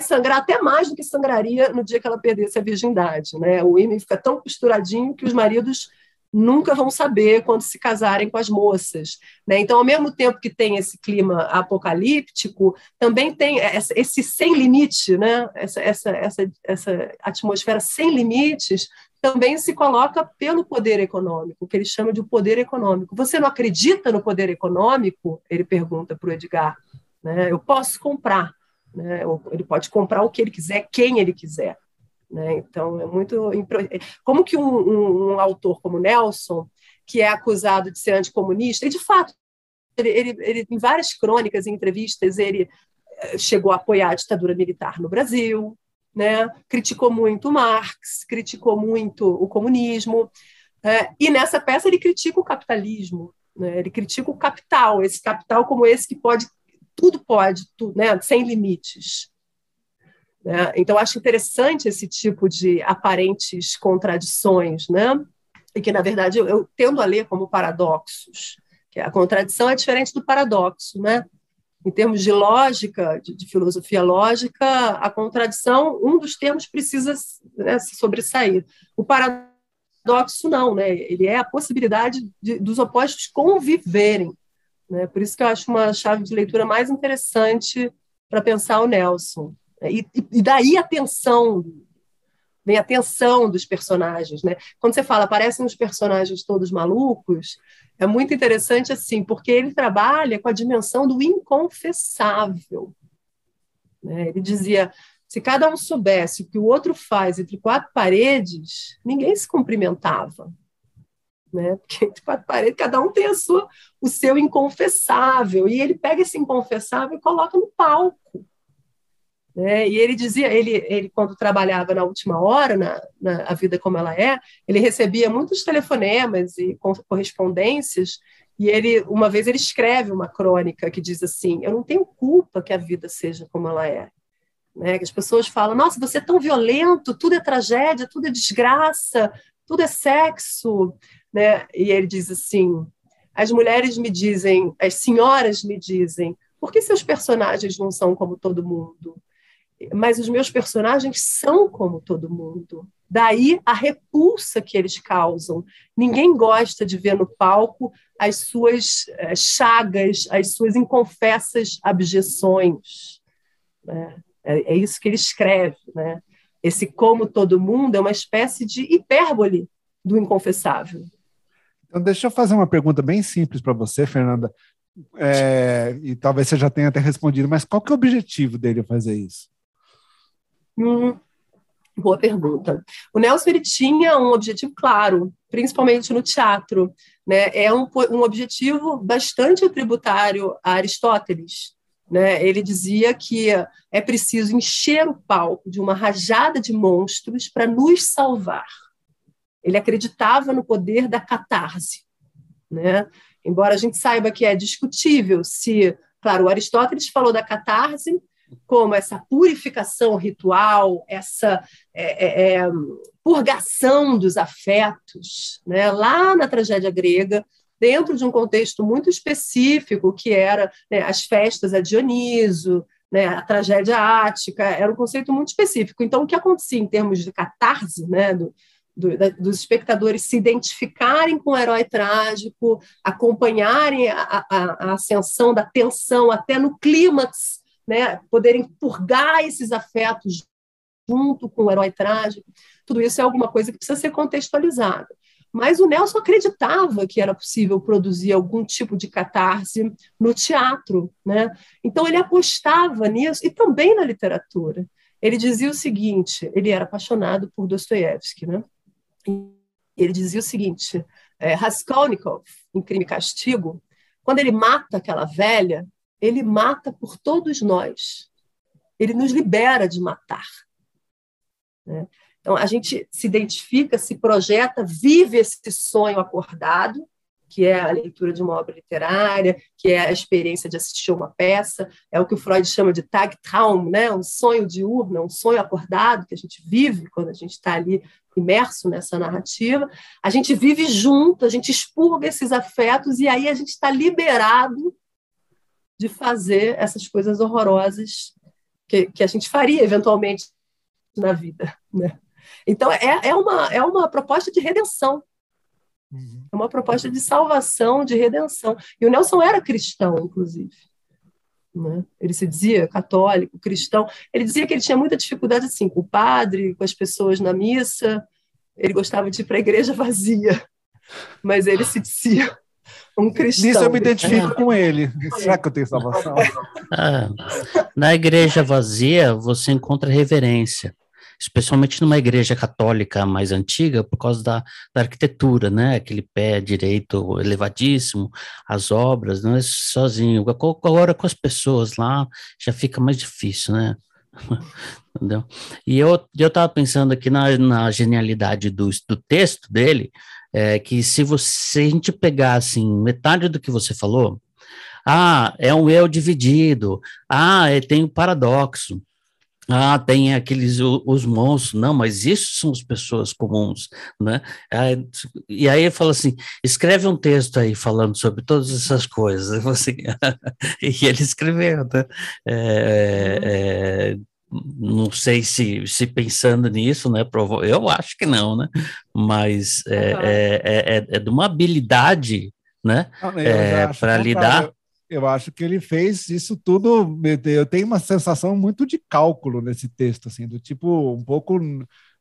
sangrar até mais do que sangraria no dia que ela perdesse a virgindade. Né? O ímã fica tão costuradinho que os maridos nunca vão saber quando se casarem com as moças. Né? Então, ao mesmo tempo que tem esse clima apocalíptico, também tem esse sem limite, né? essa, essa, essa, essa atmosfera sem limites, também se coloca pelo poder econômico, que ele chama de poder econômico. Você não acredita no poder econômico? Ele pergunta para o Edgar. Né? Eu posso comprar. Né? Ele pode comprar o que ele quiser, quem ele quiser. Né? Então, é muito. Como que um, um, um, autor como Nelson, que é acusado de ser anticomunista, e de fato, ele, ele, ele, em várias crônicas e entrevistas, ele eh, chegou a apoiar a ditadura militar no Brasil, né? criticou muito Marx, criticou muito o comunismo, é, e nessa peça ele critica o capitalismo, né? ele critica o capital, esse capital como esse que pode, tudo pode, tudo, né? sem limites. Né? Então, acho interessante esse tipo de aparentes contradições, né? e que, na verdade, eu, eu tendo a ler como paradoxos, que a contradição é diferente do paradoxo. Né? Em termos de lógica, de, de filosofia lógica, a contradição, um dos termos precisa né, se sobressair. O paradoxo não, né? ele é a possibilidade de, dos opostos conviverem. Né? Por isso que eu acho uma chave de leitura mais interessante para pensar o Nelson. E, e daí a tensão, vem a tensão dos personagens, né? Quando você fala, aparecem os personagens todos malucos, é muito interessante assim, porque ele trabalha com a dimensão do inconfessável. Né? Ele dizia, se cada um soubesse o que o outro faz entre quatro paredes, ninguém se cumprimentava. Né? Porque entre quatro paredes, cada um tem a sua, o seu inconfessável, e ele pega esse inconfessável e coloca no palco. Né? E ele dizia, ele, ele quando trabalhava na última hora, na, na A Vida Como Ela É, ele recebia muitos telefonemas e correspondências, e ele, uma vez ele escreve uma crônica que diz assim, eu não tenho culpa que a vida seja como ela é. Né? Que as pessoas falam, nossa, você é tão violento, tudo é tragédia, tudo é desgraça, tudo é sexo. Né? E ele diz assim, as mulheres me dizem, as senhoras me dizem, por que seus personagens não são como todo mundo? Mas os meus personagens são como todo mundo. Daí a repulsa que eles causam. Ninguém gosta de ver no palco as suas eh, chagas, as suas inconfessas abjeções. Né? É, é, isso que ele escreve. Né? Esse como todo mundo é uma espécie de hipérbole do inconfessável. Então, deixa eu fazer uma pergunta bem simples para você, Fernanda. É, e talvez você já tenha até respondido, mas qual que é o objetivo dele fazer isso? Hum, boa pergunta. O Nelson ele tinha um objetivo claro, principalmente no teatro. Né? É um, um objetivo bastante tributário a Aristóteles. Né? Ele dizia que é preciso encher o palco de uma rajada de monstros para nos salvar. Ele acreditava no poder da catarse. Né? Embora a gente saiba que é discutível se, claro, Aristóteles falou da catarse, como essa purificação ritual, essa é, é, é, purgação dos afetos, né? lá na tragédia grega, dentro de um contexto muito específico, que era né, as festas a Dioniso, né, a tragédia ática, era um conceito muito específico. Então, o que acontecia em termos de catarse, né, do, do, da, dos espectadores se identificarem com o herói trágico, acompanharem a, a, a ascensão da tensão até no clímax né, poderem purgar esses afetos junto com o herói trágico, tudo isso é alguma coisa que precisa ser contextualizada. Mas o Nelson acreditava que era possível produzir algum tipo de catarse no teatro, né? Então ele apostava nisso e também na literatura. Ele dizia o seguinte: ele era apaixonado por Dostoiévski, né? Ele dizia o seguinte: é, Raskolnikov, em Crime e Castigo, quando ele mata aquela velha, ele mata por todos nós. Ele nos libera de matar. Né? Então, a gente se identifica, se projeta, vive esse sonho acordado, que é a leitura de uma obra literária, que é a experiência de assistir uma peça, é o que o Freud chama de Tagtraum, né? um sonho diurno, um sonho acordado que a gente vive quando a gente está ali imerso nessa narrativa. A gente vive junto, a gente expurga esses afetos e aí a gente está liberado de fazer essas coisas horrorosas que, que a gente faria eventualmente na vida. Né? Então, é, é, uma, é uma proposta de redenção. Uhum. É uma proposta de salvação, de redenção. E o Nelson era cristão, inclusive. Né? Ele se dizia católico, cristão. Ele dizia que ele tinha muita dificuldade assim, com o padre, com as pessoas na missa. Ele gostava de ir para a igreja vazia, mas ele se dizia um cristão. Nisso eu me identifico é. com ele. Será que eu tenho salvação? Ah, na igreja vazia, você encontra reverência especialmente numa igreja católica mais antiga, por causa da, da arquitetura, né? Aquele pé direito elevadíssimo, as obras, não é sozinho. Agora com as pessoas lá já fica mais difícil, né? Entendeu? E eu eu estava pensando aqui na, na genialidade do, do texto dele, é que se você se a gente pegar assim metade do que você falou, ah, é um eu dividido, ah, é, tem o um paradoxo. Ah, tem aqueles os monstros, não, mas isso são as pessoas comuns, né? e aí fala assim: escreve um texto aí falando sobre todas essas coisas. Assim, e ele escreveu, né? É, é, não sei se, se pensando nisso, né? Eu acho que não, né? Mas é, uhum. é, é, é, de uma habilidade, né? É, para lidar eu acho que ele fez isso tudo. Eu tenho uma sensação muito de cálculo nesse texto, assim, do tipo, um pouco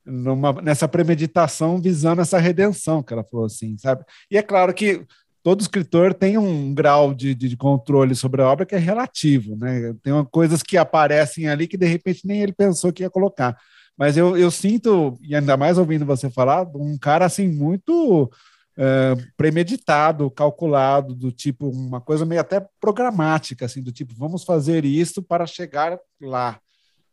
numa, nessa premeditação visando essa redenção que ela falou assim, sabe? E é claro que todo escritor tem um grau de, de controle sobre a obra que é relativo, né? Tem uma, coisas que aparecem ali que de repente nem ele pensou que ia colocar. Mas eu, eu sinto, e ainda mais ouvindo você falar, um cara assim muito é, premeditado, calculado, do tipo, uma coisa meio até programática, assim, do tipo, vamos fazer isso para chegar lá.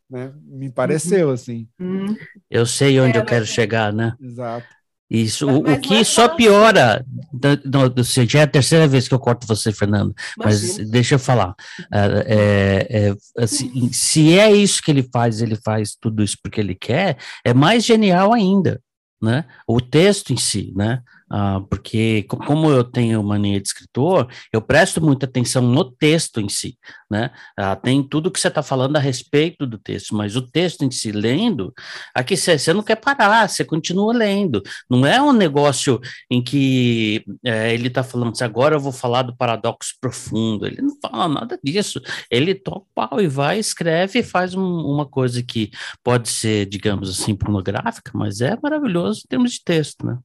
Né? Me pareceu uhum. assim. Uhum. Eu sei onde é, eu quero chegar, né? Exato. Isso, mas, o, mas o que só piora, já é a terceira vez que eu corto você, Fernando, mas deixa eu falar. É, é, é, assim, se é isso que ele faz, ele faz tudo isso porque ele quer, é mais genial ainda, né? O texto em si, né? Uh, porque como eu tenho mania de escritor, eu presto muita atenção no texto em si, né? Uh, tem tudo que você está falando a respeito do texto, mas o texto em si, lendo, aqui você não quer parar, você continua lendo. Não é um negócio em que é, ele está falando assim, agora eu vou falar do paradoxo profundo. Ele não fala nada disso. Ele toca o pau e vai, escreve e faz um, uma coisa que pode ser, digamos assim, pornográfica, mas é maravilhoso em termos de texto, né?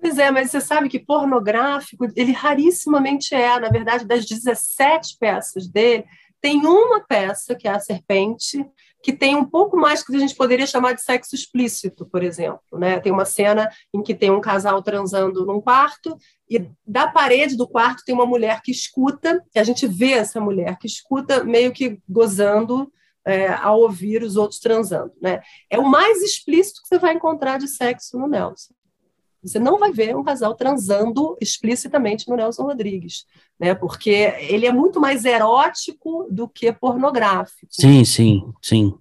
Pois é, mas você sabe que pornográfico, ele rarissimamente é, na verdade, das 17 peças dele, tem uma peça, que é a Serpente, que tem um pouco mais que a gente poderia chamar de sexo explícito, por exemplo. Né? Tem uma cena em que tem um casal transando num quarto, e da parede do quarto tem uma mulher que escuta, e a gente vê essa mulher que escuta meio que gozando é, ao ouvir os outros transando. Né? É o mais explícito que você vai encontrar de sexo no Nelson. Você não vai ver um casal transando explicitamente no Nelson Rodrigues, né? Porque ele é muito mais erótico do que pornográfico. Sim, sim, sim.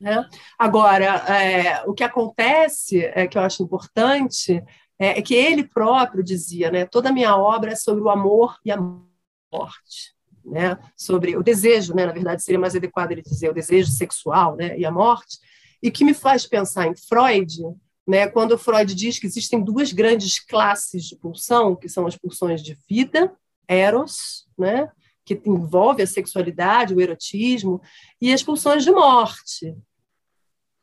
Né? Agora, é, o que acontece, é, que eu acho importante, é, é, que ele próprio dizia, né? Toda a minha obra é sobre o amor e a morte. Né, sobre o desejo, né, na verdade seria mais adequado ele dizer o desejo sexual né, e a morte, e que me faz pensar em Freud, né, quando Freud diz que existem duas grandes classes de pulsão, que são as pulsões de vida, eros, né, que envolve a sexualidade, o erotismo, e as pulsões de morte,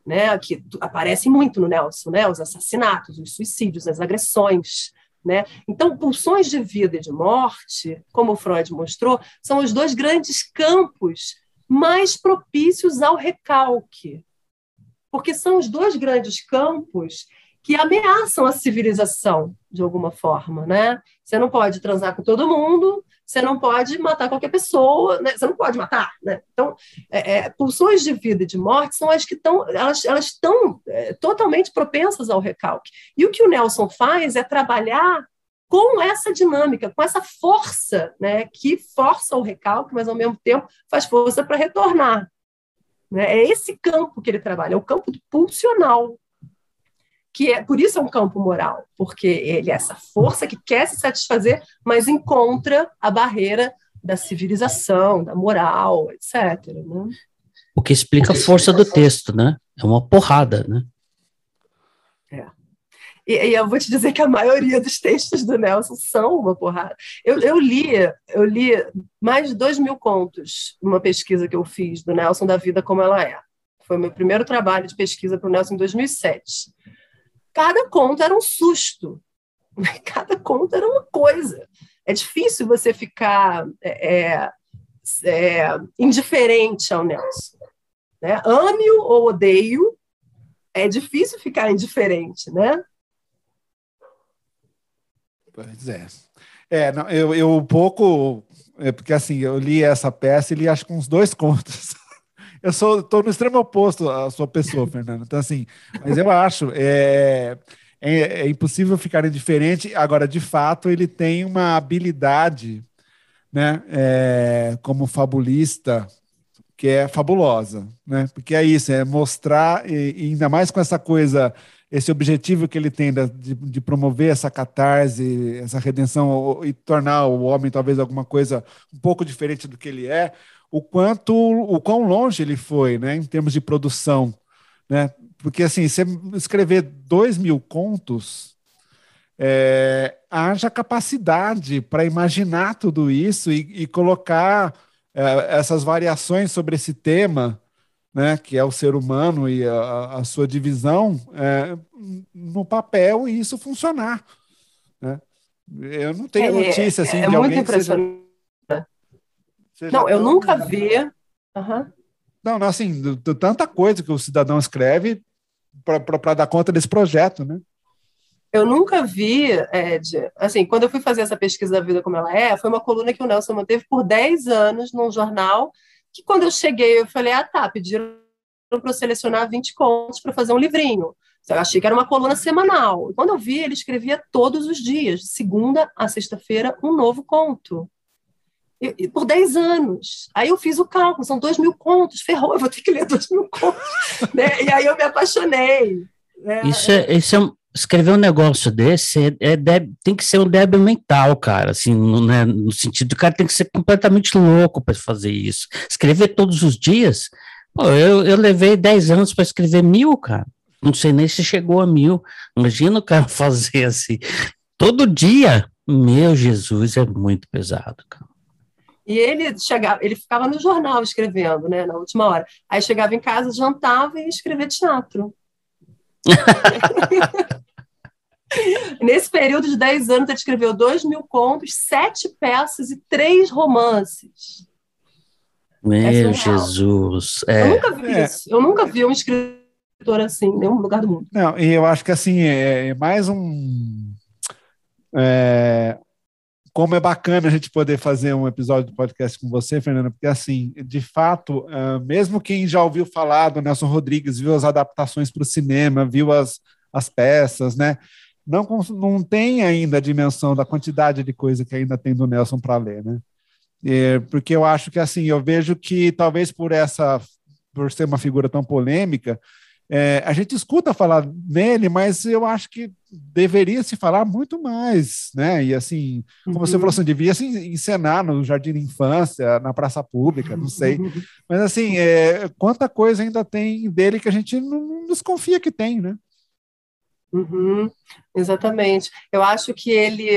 né, que aparecem muito no Nelson, né, os assassinatos, os suicídios, as agressões. Né? Então, pulsões de vida e de morte, como Freud mostrou, são os dois grandes campos mais propícios ao recalque, porque são os dois grandes campos que ameaçam a civilização de alguma forma, né? Você não pode transar com todo mundo, você não pode matar qualquer pessoa, né? você não pode matar, né? Então, é, é, pulsões de vida e de morte são as que estão, elas, elas estão é, totalmente propensas ao recalque. E o que o Nelson faz é trabalhar com essa dinâmica, com essa força, né, que força o recalque, mas ao mesmo tempo faz força para retornar. Né? É esse campo que ele trabalha, é o campo pulsional, que é por isso é um campo moral, porque ele é essa força que quer se satisfazer, mas encontra a barreira da civilização, da moral, etc. Né? O que explica a força do texto, né? É uma porrada, né? É. E, e, eu vou te dizer que a maioria dos textos do Nelson são uma porrada. Eu, eu li, eu li mais de dois mil contos numa pesquisa que eu fiz do Nelson da vida como ela é. Foi meu primeiro trabalho de pesquisa para o Nelson em 2007. Cada conto era um susto. Cada conto era uma coisa. É difícil você ficar é, é, é indiferente ao Nelson. Né? Ame-o ou odeio, é difícil ficar indiferente, né? Pois é. É, não, eu, eu um pouco. É porque assim, eu li essa peça e li acho que uns dois contos. Eu sou estou no extremo oposto à sua pessoa, Fernando. Então, assim, mas eu acho é, é, é, impossível ficar indiferente. Agora, de fato, ele tem uma habilidade, né, é, como fabulista, que é fabulosa, né? Porque é isso, é mostrar, e, e ainda mais com essa coisa esse objetivo que ele tem de, de, promover essa catarse, essa redenção e tornar o homem talvez alguma coisa um pouco diferente do que ele é, o quanto, o quão longe ele foi, né, em termos de produção, né? Porque assim, você escrever dois mil contos, é, haja capacidade para imaginar tudo isso e, e colocar é, essas variações sobre esse tema né, que é o ser humano e a, a sua divisão, é, no papel e isso funcionar. Né? Eu não tenho é, notícia assim, é, de alguém muito impressionante. Seja, seja não, eu nunca vi. Uhum. Não, não, assim, tanta coisa que o cidadão escreve para dar conta desse projeto, né? Eu nunca vi, Ed, assim, quando eu fui fazer essa pesquisa da vida como ela é, foi uma coluna que o Nelson manteve por 10 anos num jornal que quando eu cheguei, eu falei, ah, tá, pediram para eu selecionar 20 contos para fazer um livrinho. Eu achei que era uma coluna semanal. Quando eu vi, ele escrevia todos os dias, de segunda a sexta-feira, um novo conto. E, por 10 anos. Aí eu fiz o cálculo, são 2 mil contos, ferrou, eu vou ter que ler 2 mil contos. né? E aí eu me apaixonei. Né? Isso, é, isso é, escrever um negócio desse é, é tem que ser um débil mental, cara, assim, no, né, no sentido do cara tem que ser completamente louco para fazer isso. Escrever todos os dias, pô, eu, eu levei 10 anos para escrever mil, cara. Não sei nem se chegou a mil. Imagina o cara fazer assim todo dia. Meu Jesus, é muito pesado, cara. E ele chegava, ele ficava no jornal escrevendo, né, na última hora. Aí chegava em casa, jantava e escrevia teatro. Nesse período de 10 anos, ele escreveu 2 mil contos, sete peças e três romances. Meu é Jesus. É. Eu nunca vi é. isso. Eu nunca vi um escritor assim em nenhum lugar do mundo. Não, e eu acho que assim, é, é mais um. É, como é bacana a gente poder fazer um episódio do podcast com você, Fernanda, porque assim, de fato, uh, mesmo quem já ouviu falar do Nelson Rodrigues, viu as adaptações para o cinema, viu as, as peças, né? Não, não tem ainda a dimensão da quantidade de coisa que ainda tem do Nelson para ler, né? É, porque eu acho que assim, eu vejo que talvez por essa, por ser uma figura tão polêmica, é, a gente escuta falar nele, mas eu acho que deveria se falar muito mais, né? E assim, como uhum. você falou, assim, devia se encenar no jardim de infância, na praça pública, não sei. Mas assim, é, quanta coisa ainda tem dele que a gente não, não desconfia que tem, né? Uhum, exatamente. Eu acho que ele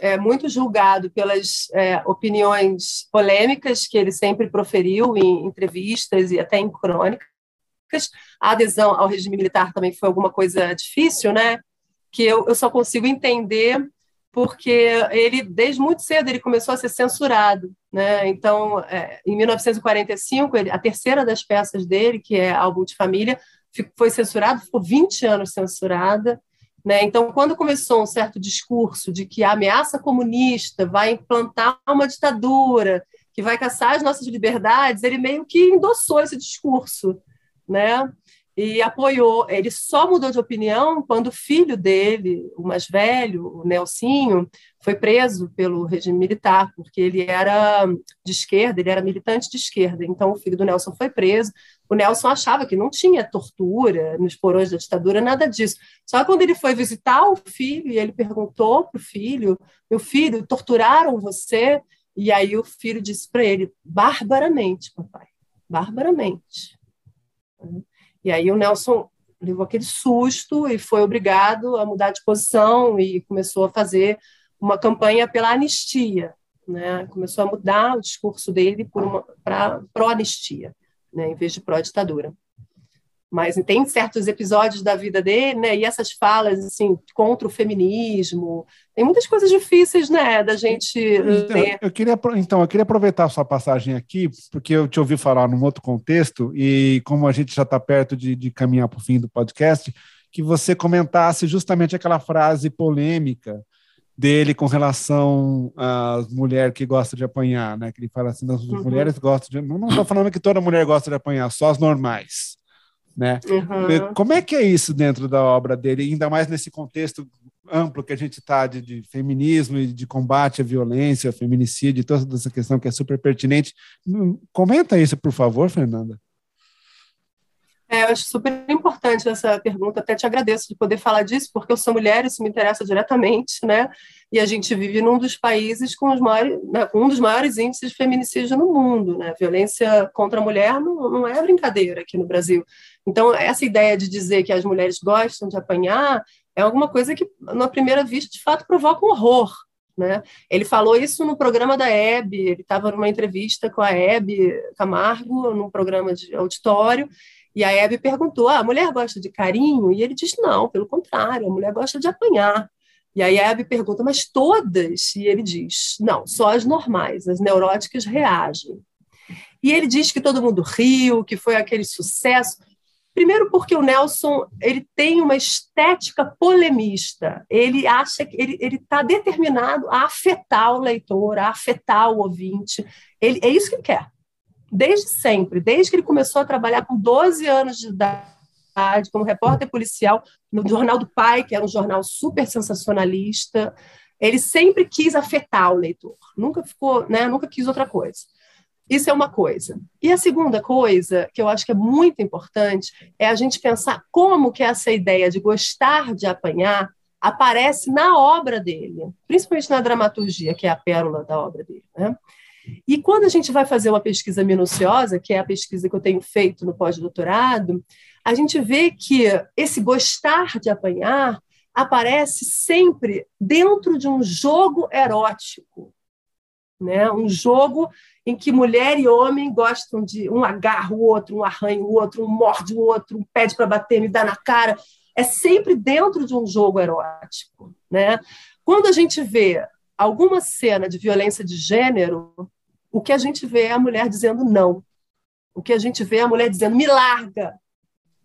é muito julgado pelas é, opiniões polêmicas que ele sempre proferiu em entrevistas e até em crônicas. A adesão ao regime militar também foi alguma coisa difícil, né? Que eu, eu só consigo entender porque ele, desde muito cedo, ele começou a ser censurado. Né? Então, é, em 1945, ele, a terceira das peças dele, que é Álbum de Família, foi censurada, ficou 20 anos censurada. Né? Então, quando começou um certo discurso de que a ameaça comunista vai implantar uma ditadura, que vai caçar as nossas liberdades, ele meio que endossou esse discurso. Né? e apoiou. Ele só mudou de opinião quando o filho dele, o mais velho, o Nelsinho, foi preso pelo regime militar, porque ele era de esquerda, ele era militante de esquerda. Então, o filho do Nelson foi preso. O Nelson achava que não tinha tortura nos porões da ditadura, nada disso. Só quando ele foi visitar o filho, e ele perguntou para o filho: Meu filho, torturaram você? E aí o filho disse para ele: Barbaramente, papai, barbaramente. E aí o Nelson levou aquele susto e foi obrigado a mudar de posição e começou a fazer uma campanha pela anistia, né? Começou a mudar o discurso dele para pró-anistia, né? em vez de pró-ditadura. Mas tem certos episódios da vida dele, né? E essas falas assim contra o feminismo, tem muitas coisas difíceis, né, da gente então, Eu queria então, eu queria aproveitar a sua passagem aqui, porque eu te ouvi falar num outro contexto e como a gente já está perto de, de caminhar para o fim do podcast, que você comentasse justamente aquela frase polêmica dele com relação às mulheres que gostam de apanhar, né? Que ele fala assim, as uhum. mulheres gostam de. Não estou falando que toda mulher gosta de apanhar, só as normais. Né? Uhum. Como é que é isso dentro da obra dele, ainda mais nesse contexto amplo que a gente está de, de, feminismo e de combate à violência, feminicídio, toda essa questão que é super pertinente. Hum, comenta isso, por favor, Fernanda. É, eu acho super importante essa pergunta, até te agradeço de poder falar disso, porque eu sou mulher, isso me interessa diretamente, né? E a gente vive num dos países com os maiores, né, um dos maiores índices de feminicídio no mundo, né? Violência contra a mulher não, não é brincadeira aqui no Brasil. Então, essa ideia de dizer que as mulheres gostam de apanhar é alguma coisa que, na primeira vista, de fato, provoca um horror, né? Ele falou isso no programa da Hebe, ele estava numa entrevista com a Hebe Camargo, num programa de auditório, e a Hebe perguntou: ah, a mulher gosta de carinho? E ele diz: não, pelo contrário, a mulher gosta de apanhar. E aí a Hebe pergunta: mas todas? E ele diz: não, só as normais, as neuróticas reagem. E ele diz que todo mundo riu, que foi aquele sucesso. Primeiro porque o Nelson ele tem uma estética polemista. Ele acha que ele está determinado a afetar o leitor, a afetar o ouvinte. Ele, é isso que ele quer desde sempre, desde que ele começou a trabalhar com 12 anos de idade, como repórter policial no Jornal do Pai, que era um jornal super sensacionalista, ele sempre quis afetar o leitor, nunca ficou, né, nunca quis outra coisa. Isso é uma coisa. E a segunda coisa, que eu acho que é muito importante, é a gente pensar como que essa ideia de gostar de apanhar aparece na obra dele, principalmente na dramaturgia, que é a pérola da obra dele. Né? E quando a gente vai fazer uma pesquisa minuciosa, que é a pesquisa que eu tenho feito no pós-doutorado, a gente vê que esse gostar de apanhar aparece sempre dentro de um jogo erótico, né? Um jogo em que mulher e homem gostam de um agarra o outro, um arranha o outro, um morde o outro, um pede para bater, me dá na cara. É sempre dentro de um jogo erótico, né? Quando a gente vê alguma cena de violência de gênero, o que a gente vê é a mulher dizendo não. O que a gente vê é a mulher dizendo me larga,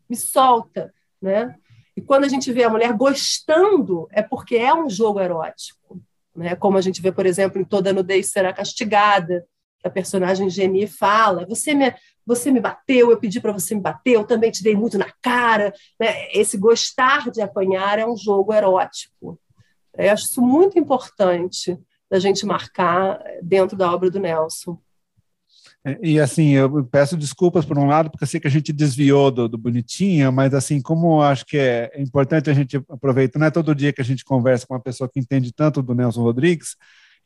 me solta, né? E quando a gente vê a mulher gostando, é porque é um jogo erótico, né? Como a gente vê, por exemplo, em Toda Nudez Será Castigada, que a personagem Geni fala: você me, você me bateu, eu pedi para você me bater, eu também te dei muito na cara. Né? Esse gostar de apanhar é um jogo erótico. Eu acho isso muito importante da gente marcar dentro da obra do Nelson. É, e assim, eu peço desculpas por um lado, porque eu sei que a gente desviou do, do bonitinha, mas assim, como acho que é, importante a gente aproveitar, não é todo dia que a gente conversa com uma pessoa que entende tanto do Nelson Rodrigues,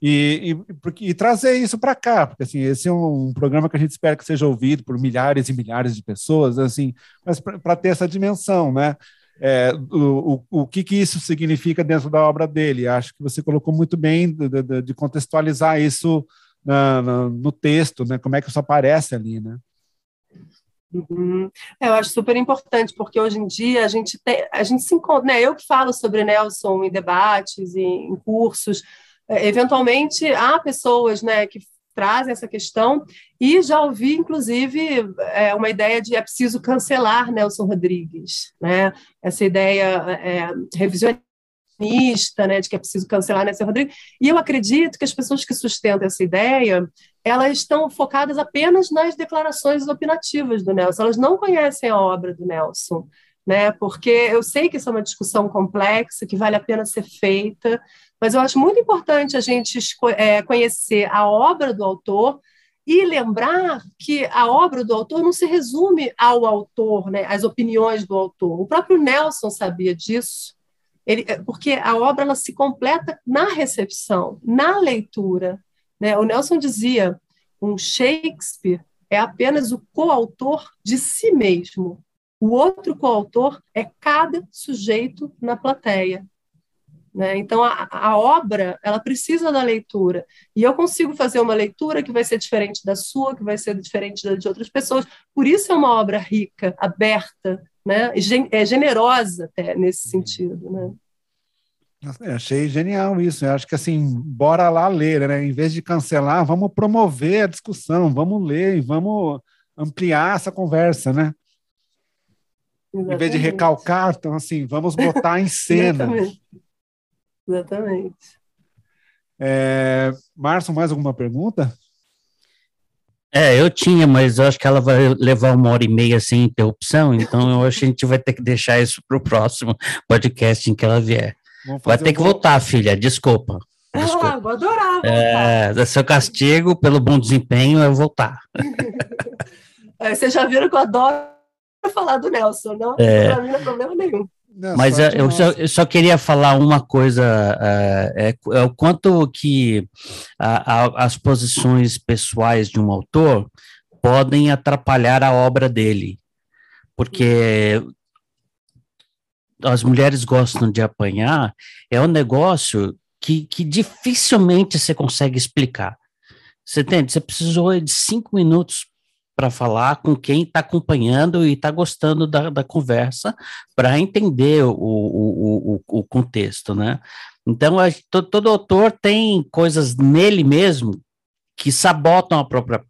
e, e, porque, e trazer isso para cá, porque assim, esse é um, um, programa que a gente espera que seja ouvido por milhares e milhares de pessoas, assim, mas para ter essa dimensão, né? É, o, o, o que, que isso significa dentro da obra dele. Acho que você colocou muito bem de, de, de contextualizar isso na, na, no texto, né? Como é que isso aparece ali, né? Uhum. É, eu acho super importante, porque hoje em dia a gente tem, a gente se encontra, né? Eu que falo sobre Nelson em debates, em, em cursos, é, eventualmente há pessoas né, que trazem essa questão, e já ouvi, inclusive, é, uma ideia de é preciso cancelar Nelson Rodrigues, né? essa ideia é, revisionista, né, de que é preciso cancelar Nelson Rodrigues, e eu acredito que as pessoas que sustentam essa ideia, elas estão focadas apenas nas declarações opinativas do Nelson, elas não conhecem a obra do Nelson, né? Porque eu sei que isso é uma discussão complexa, que vale a pena ser feita, mas eu acho muito importante a gente é, conhecer a obra do autor e lembrar que a obra do autor não se resume ao autor, né, às opiniões do autor. O próprio Nelson sabia disso, ele, é, porque a obra ela se completa na recepção, na leitura. Né? O Nelson dizia: um Shakespeare é apenas o coautor de si mesmo. O outro coautor é cada sujeito na plateia. Né? Então, a, a, obra ela precisa da leitura. E eu consigo fazer uma leitura que vai ser diferente da sua, que vai ser diferente da de outras pessoas. Por isso é uma obra rica, aberta, né? é generosa até nesse sentido. Né? Eu achei genial isso. Eu acho que assim, bora lá ler, né? Em vez de cancelar, vamos promover a discussão, vamos ler e vamos ampliar essa conversa, né? Exatamente. Em vez de recalcar, então assim, vamos botar em cena. Exatamente. Exatamente. É, Márcio, mais alguma pergunta? É, eu tinha, mas eu acho que ela vai levar uma hora e meia sem interrupção, então eu acho que a gente vai ter que deixar isso para o próximo podcast em que ela vier. Vai ter um que voltar, filha, desculpa. desculpa. Ah, vou adorar É, seu castigo pelo bom desempenho é voltar. é, vocês já viram que eu adoro falar do Nelson, não? É. Para mim não é problema nenhum. Não, Mas eu, eu, só, eu, só, queria falar uma coisa, uh, é, é, o quanto que a, a, as posições pessoais de um autor podem atrapalhar a obra dele, porque as mulheres gostam de apanhar, é um negócio que, que dificilmente você consegue explicar. Você entende? Você precisou de cinco minutos para falar com quem está acompanhando e está gostando da, da conversa para entender o, o, o, o, contexto, né? Então, a, todo, todo autor tem coisas nele mesmo que sabotam a própria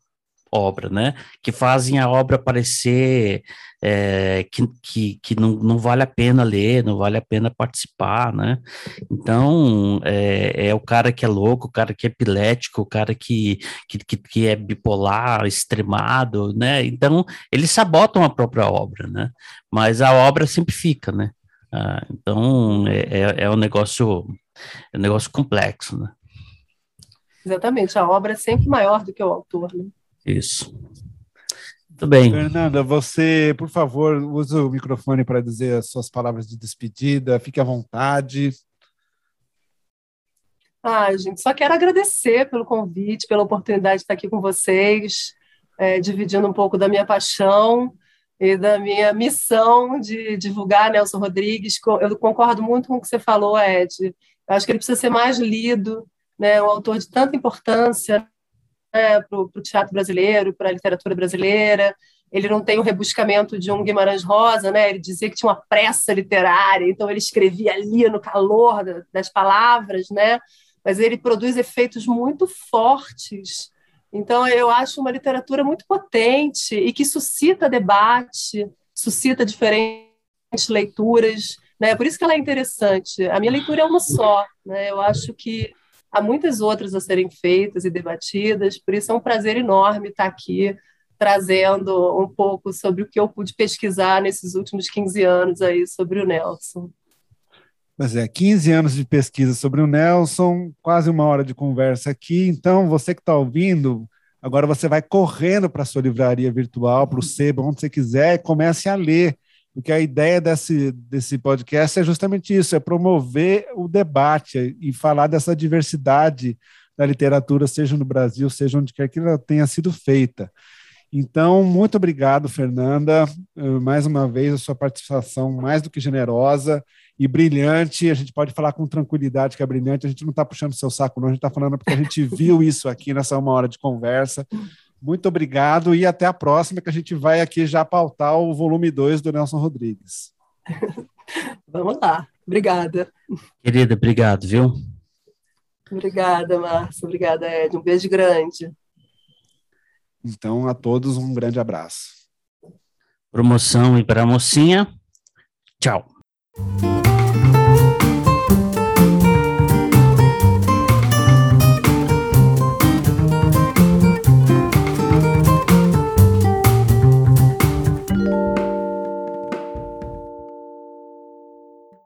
obra, né? Que fazem a obra parecer é, que, que, que não, não vale a pena ler, não vale a pena participar, né? Então, é, é o cara que é louco, o cara que é epilético, o cara que, que, que, que é bipolar, extremado, né? Então, eles sabotam a própria obra, né? Mas a obra sempre fica, né? Ah, então, é, é, é um negócio, é um negócio complexo, né? Exatamente, a obra é sempre maior do que o autor, né? Isso. Muito bem. Fernanda, você, por favor, use o microfone para dizer as suas palavras de despedida. Fique à vontade. Ah, gente, só quero agradecer pelo convite, pela oportunidade de estar aqui com vocês, é, dividindo um pouco da minha paixão e da minha missão de divulgar Nelson Rodrigues. Eu concordo muito com o que você falou, Ed. Eu acho que ele precisa ser mais lido, né? um autor de tanta importância né, para o teatro brasileiro, para a literatura brasileira. Ele não tem o rebuscamento de um Guimarães Rosa, né? Ele dizia que tinha uma pressa literária, então ele escrevia ali no calor das palavras, né? Mas ele produz efeitos muito fortes. Então eu acho uma literatura muito potente e que suscita debate, suscita diferentes leituras, né? Por isso que ela é interessante. A minha leitura é uma só, né? Eu acho que há muitas outras a serem feitas e debatidas, por isso é um prazer enorme estar aqui trazendo um pouco sobre o que eu pude pesquisar nesses últimos 15 anos aí sobre o Nelson. Pois é, 15 anos de pesquisa sobre o Nelson, quase uma hora de conversa aqui. Então, você que está ouvindo, agora você vai correndo para a sua livraria virtual, para o Seba, onde você quiser, e comece a ler porque a ideia desse, desse podcast é justamente isso: é promover o debate e falar dessa diversidade da literatura, seja no Brasil, seja onde quer que ela tenha sido feita. Então, muito obrigado, Fernanda. Uh, mais uma vez, a sua participação mais do que generosa e brilhante. A gente pode falar com tranquilidade que é brilhante. A gente não está puxando seu saco, não. A gente está falando porque a gente viu isso aqui nessa uma hora de conversa. Muito obrigado e até a próxima, que a gente vai aqui já pautar o volume 2 do Nelson Rodrigues. Vamos lá. Obrigada. Querida, obrigado, viu? Obrigada, Márcia. Obrigada, Ed. Um beijo grande. Então, a todos, um grande abraço. Promoção e para a mocinha. Tchau.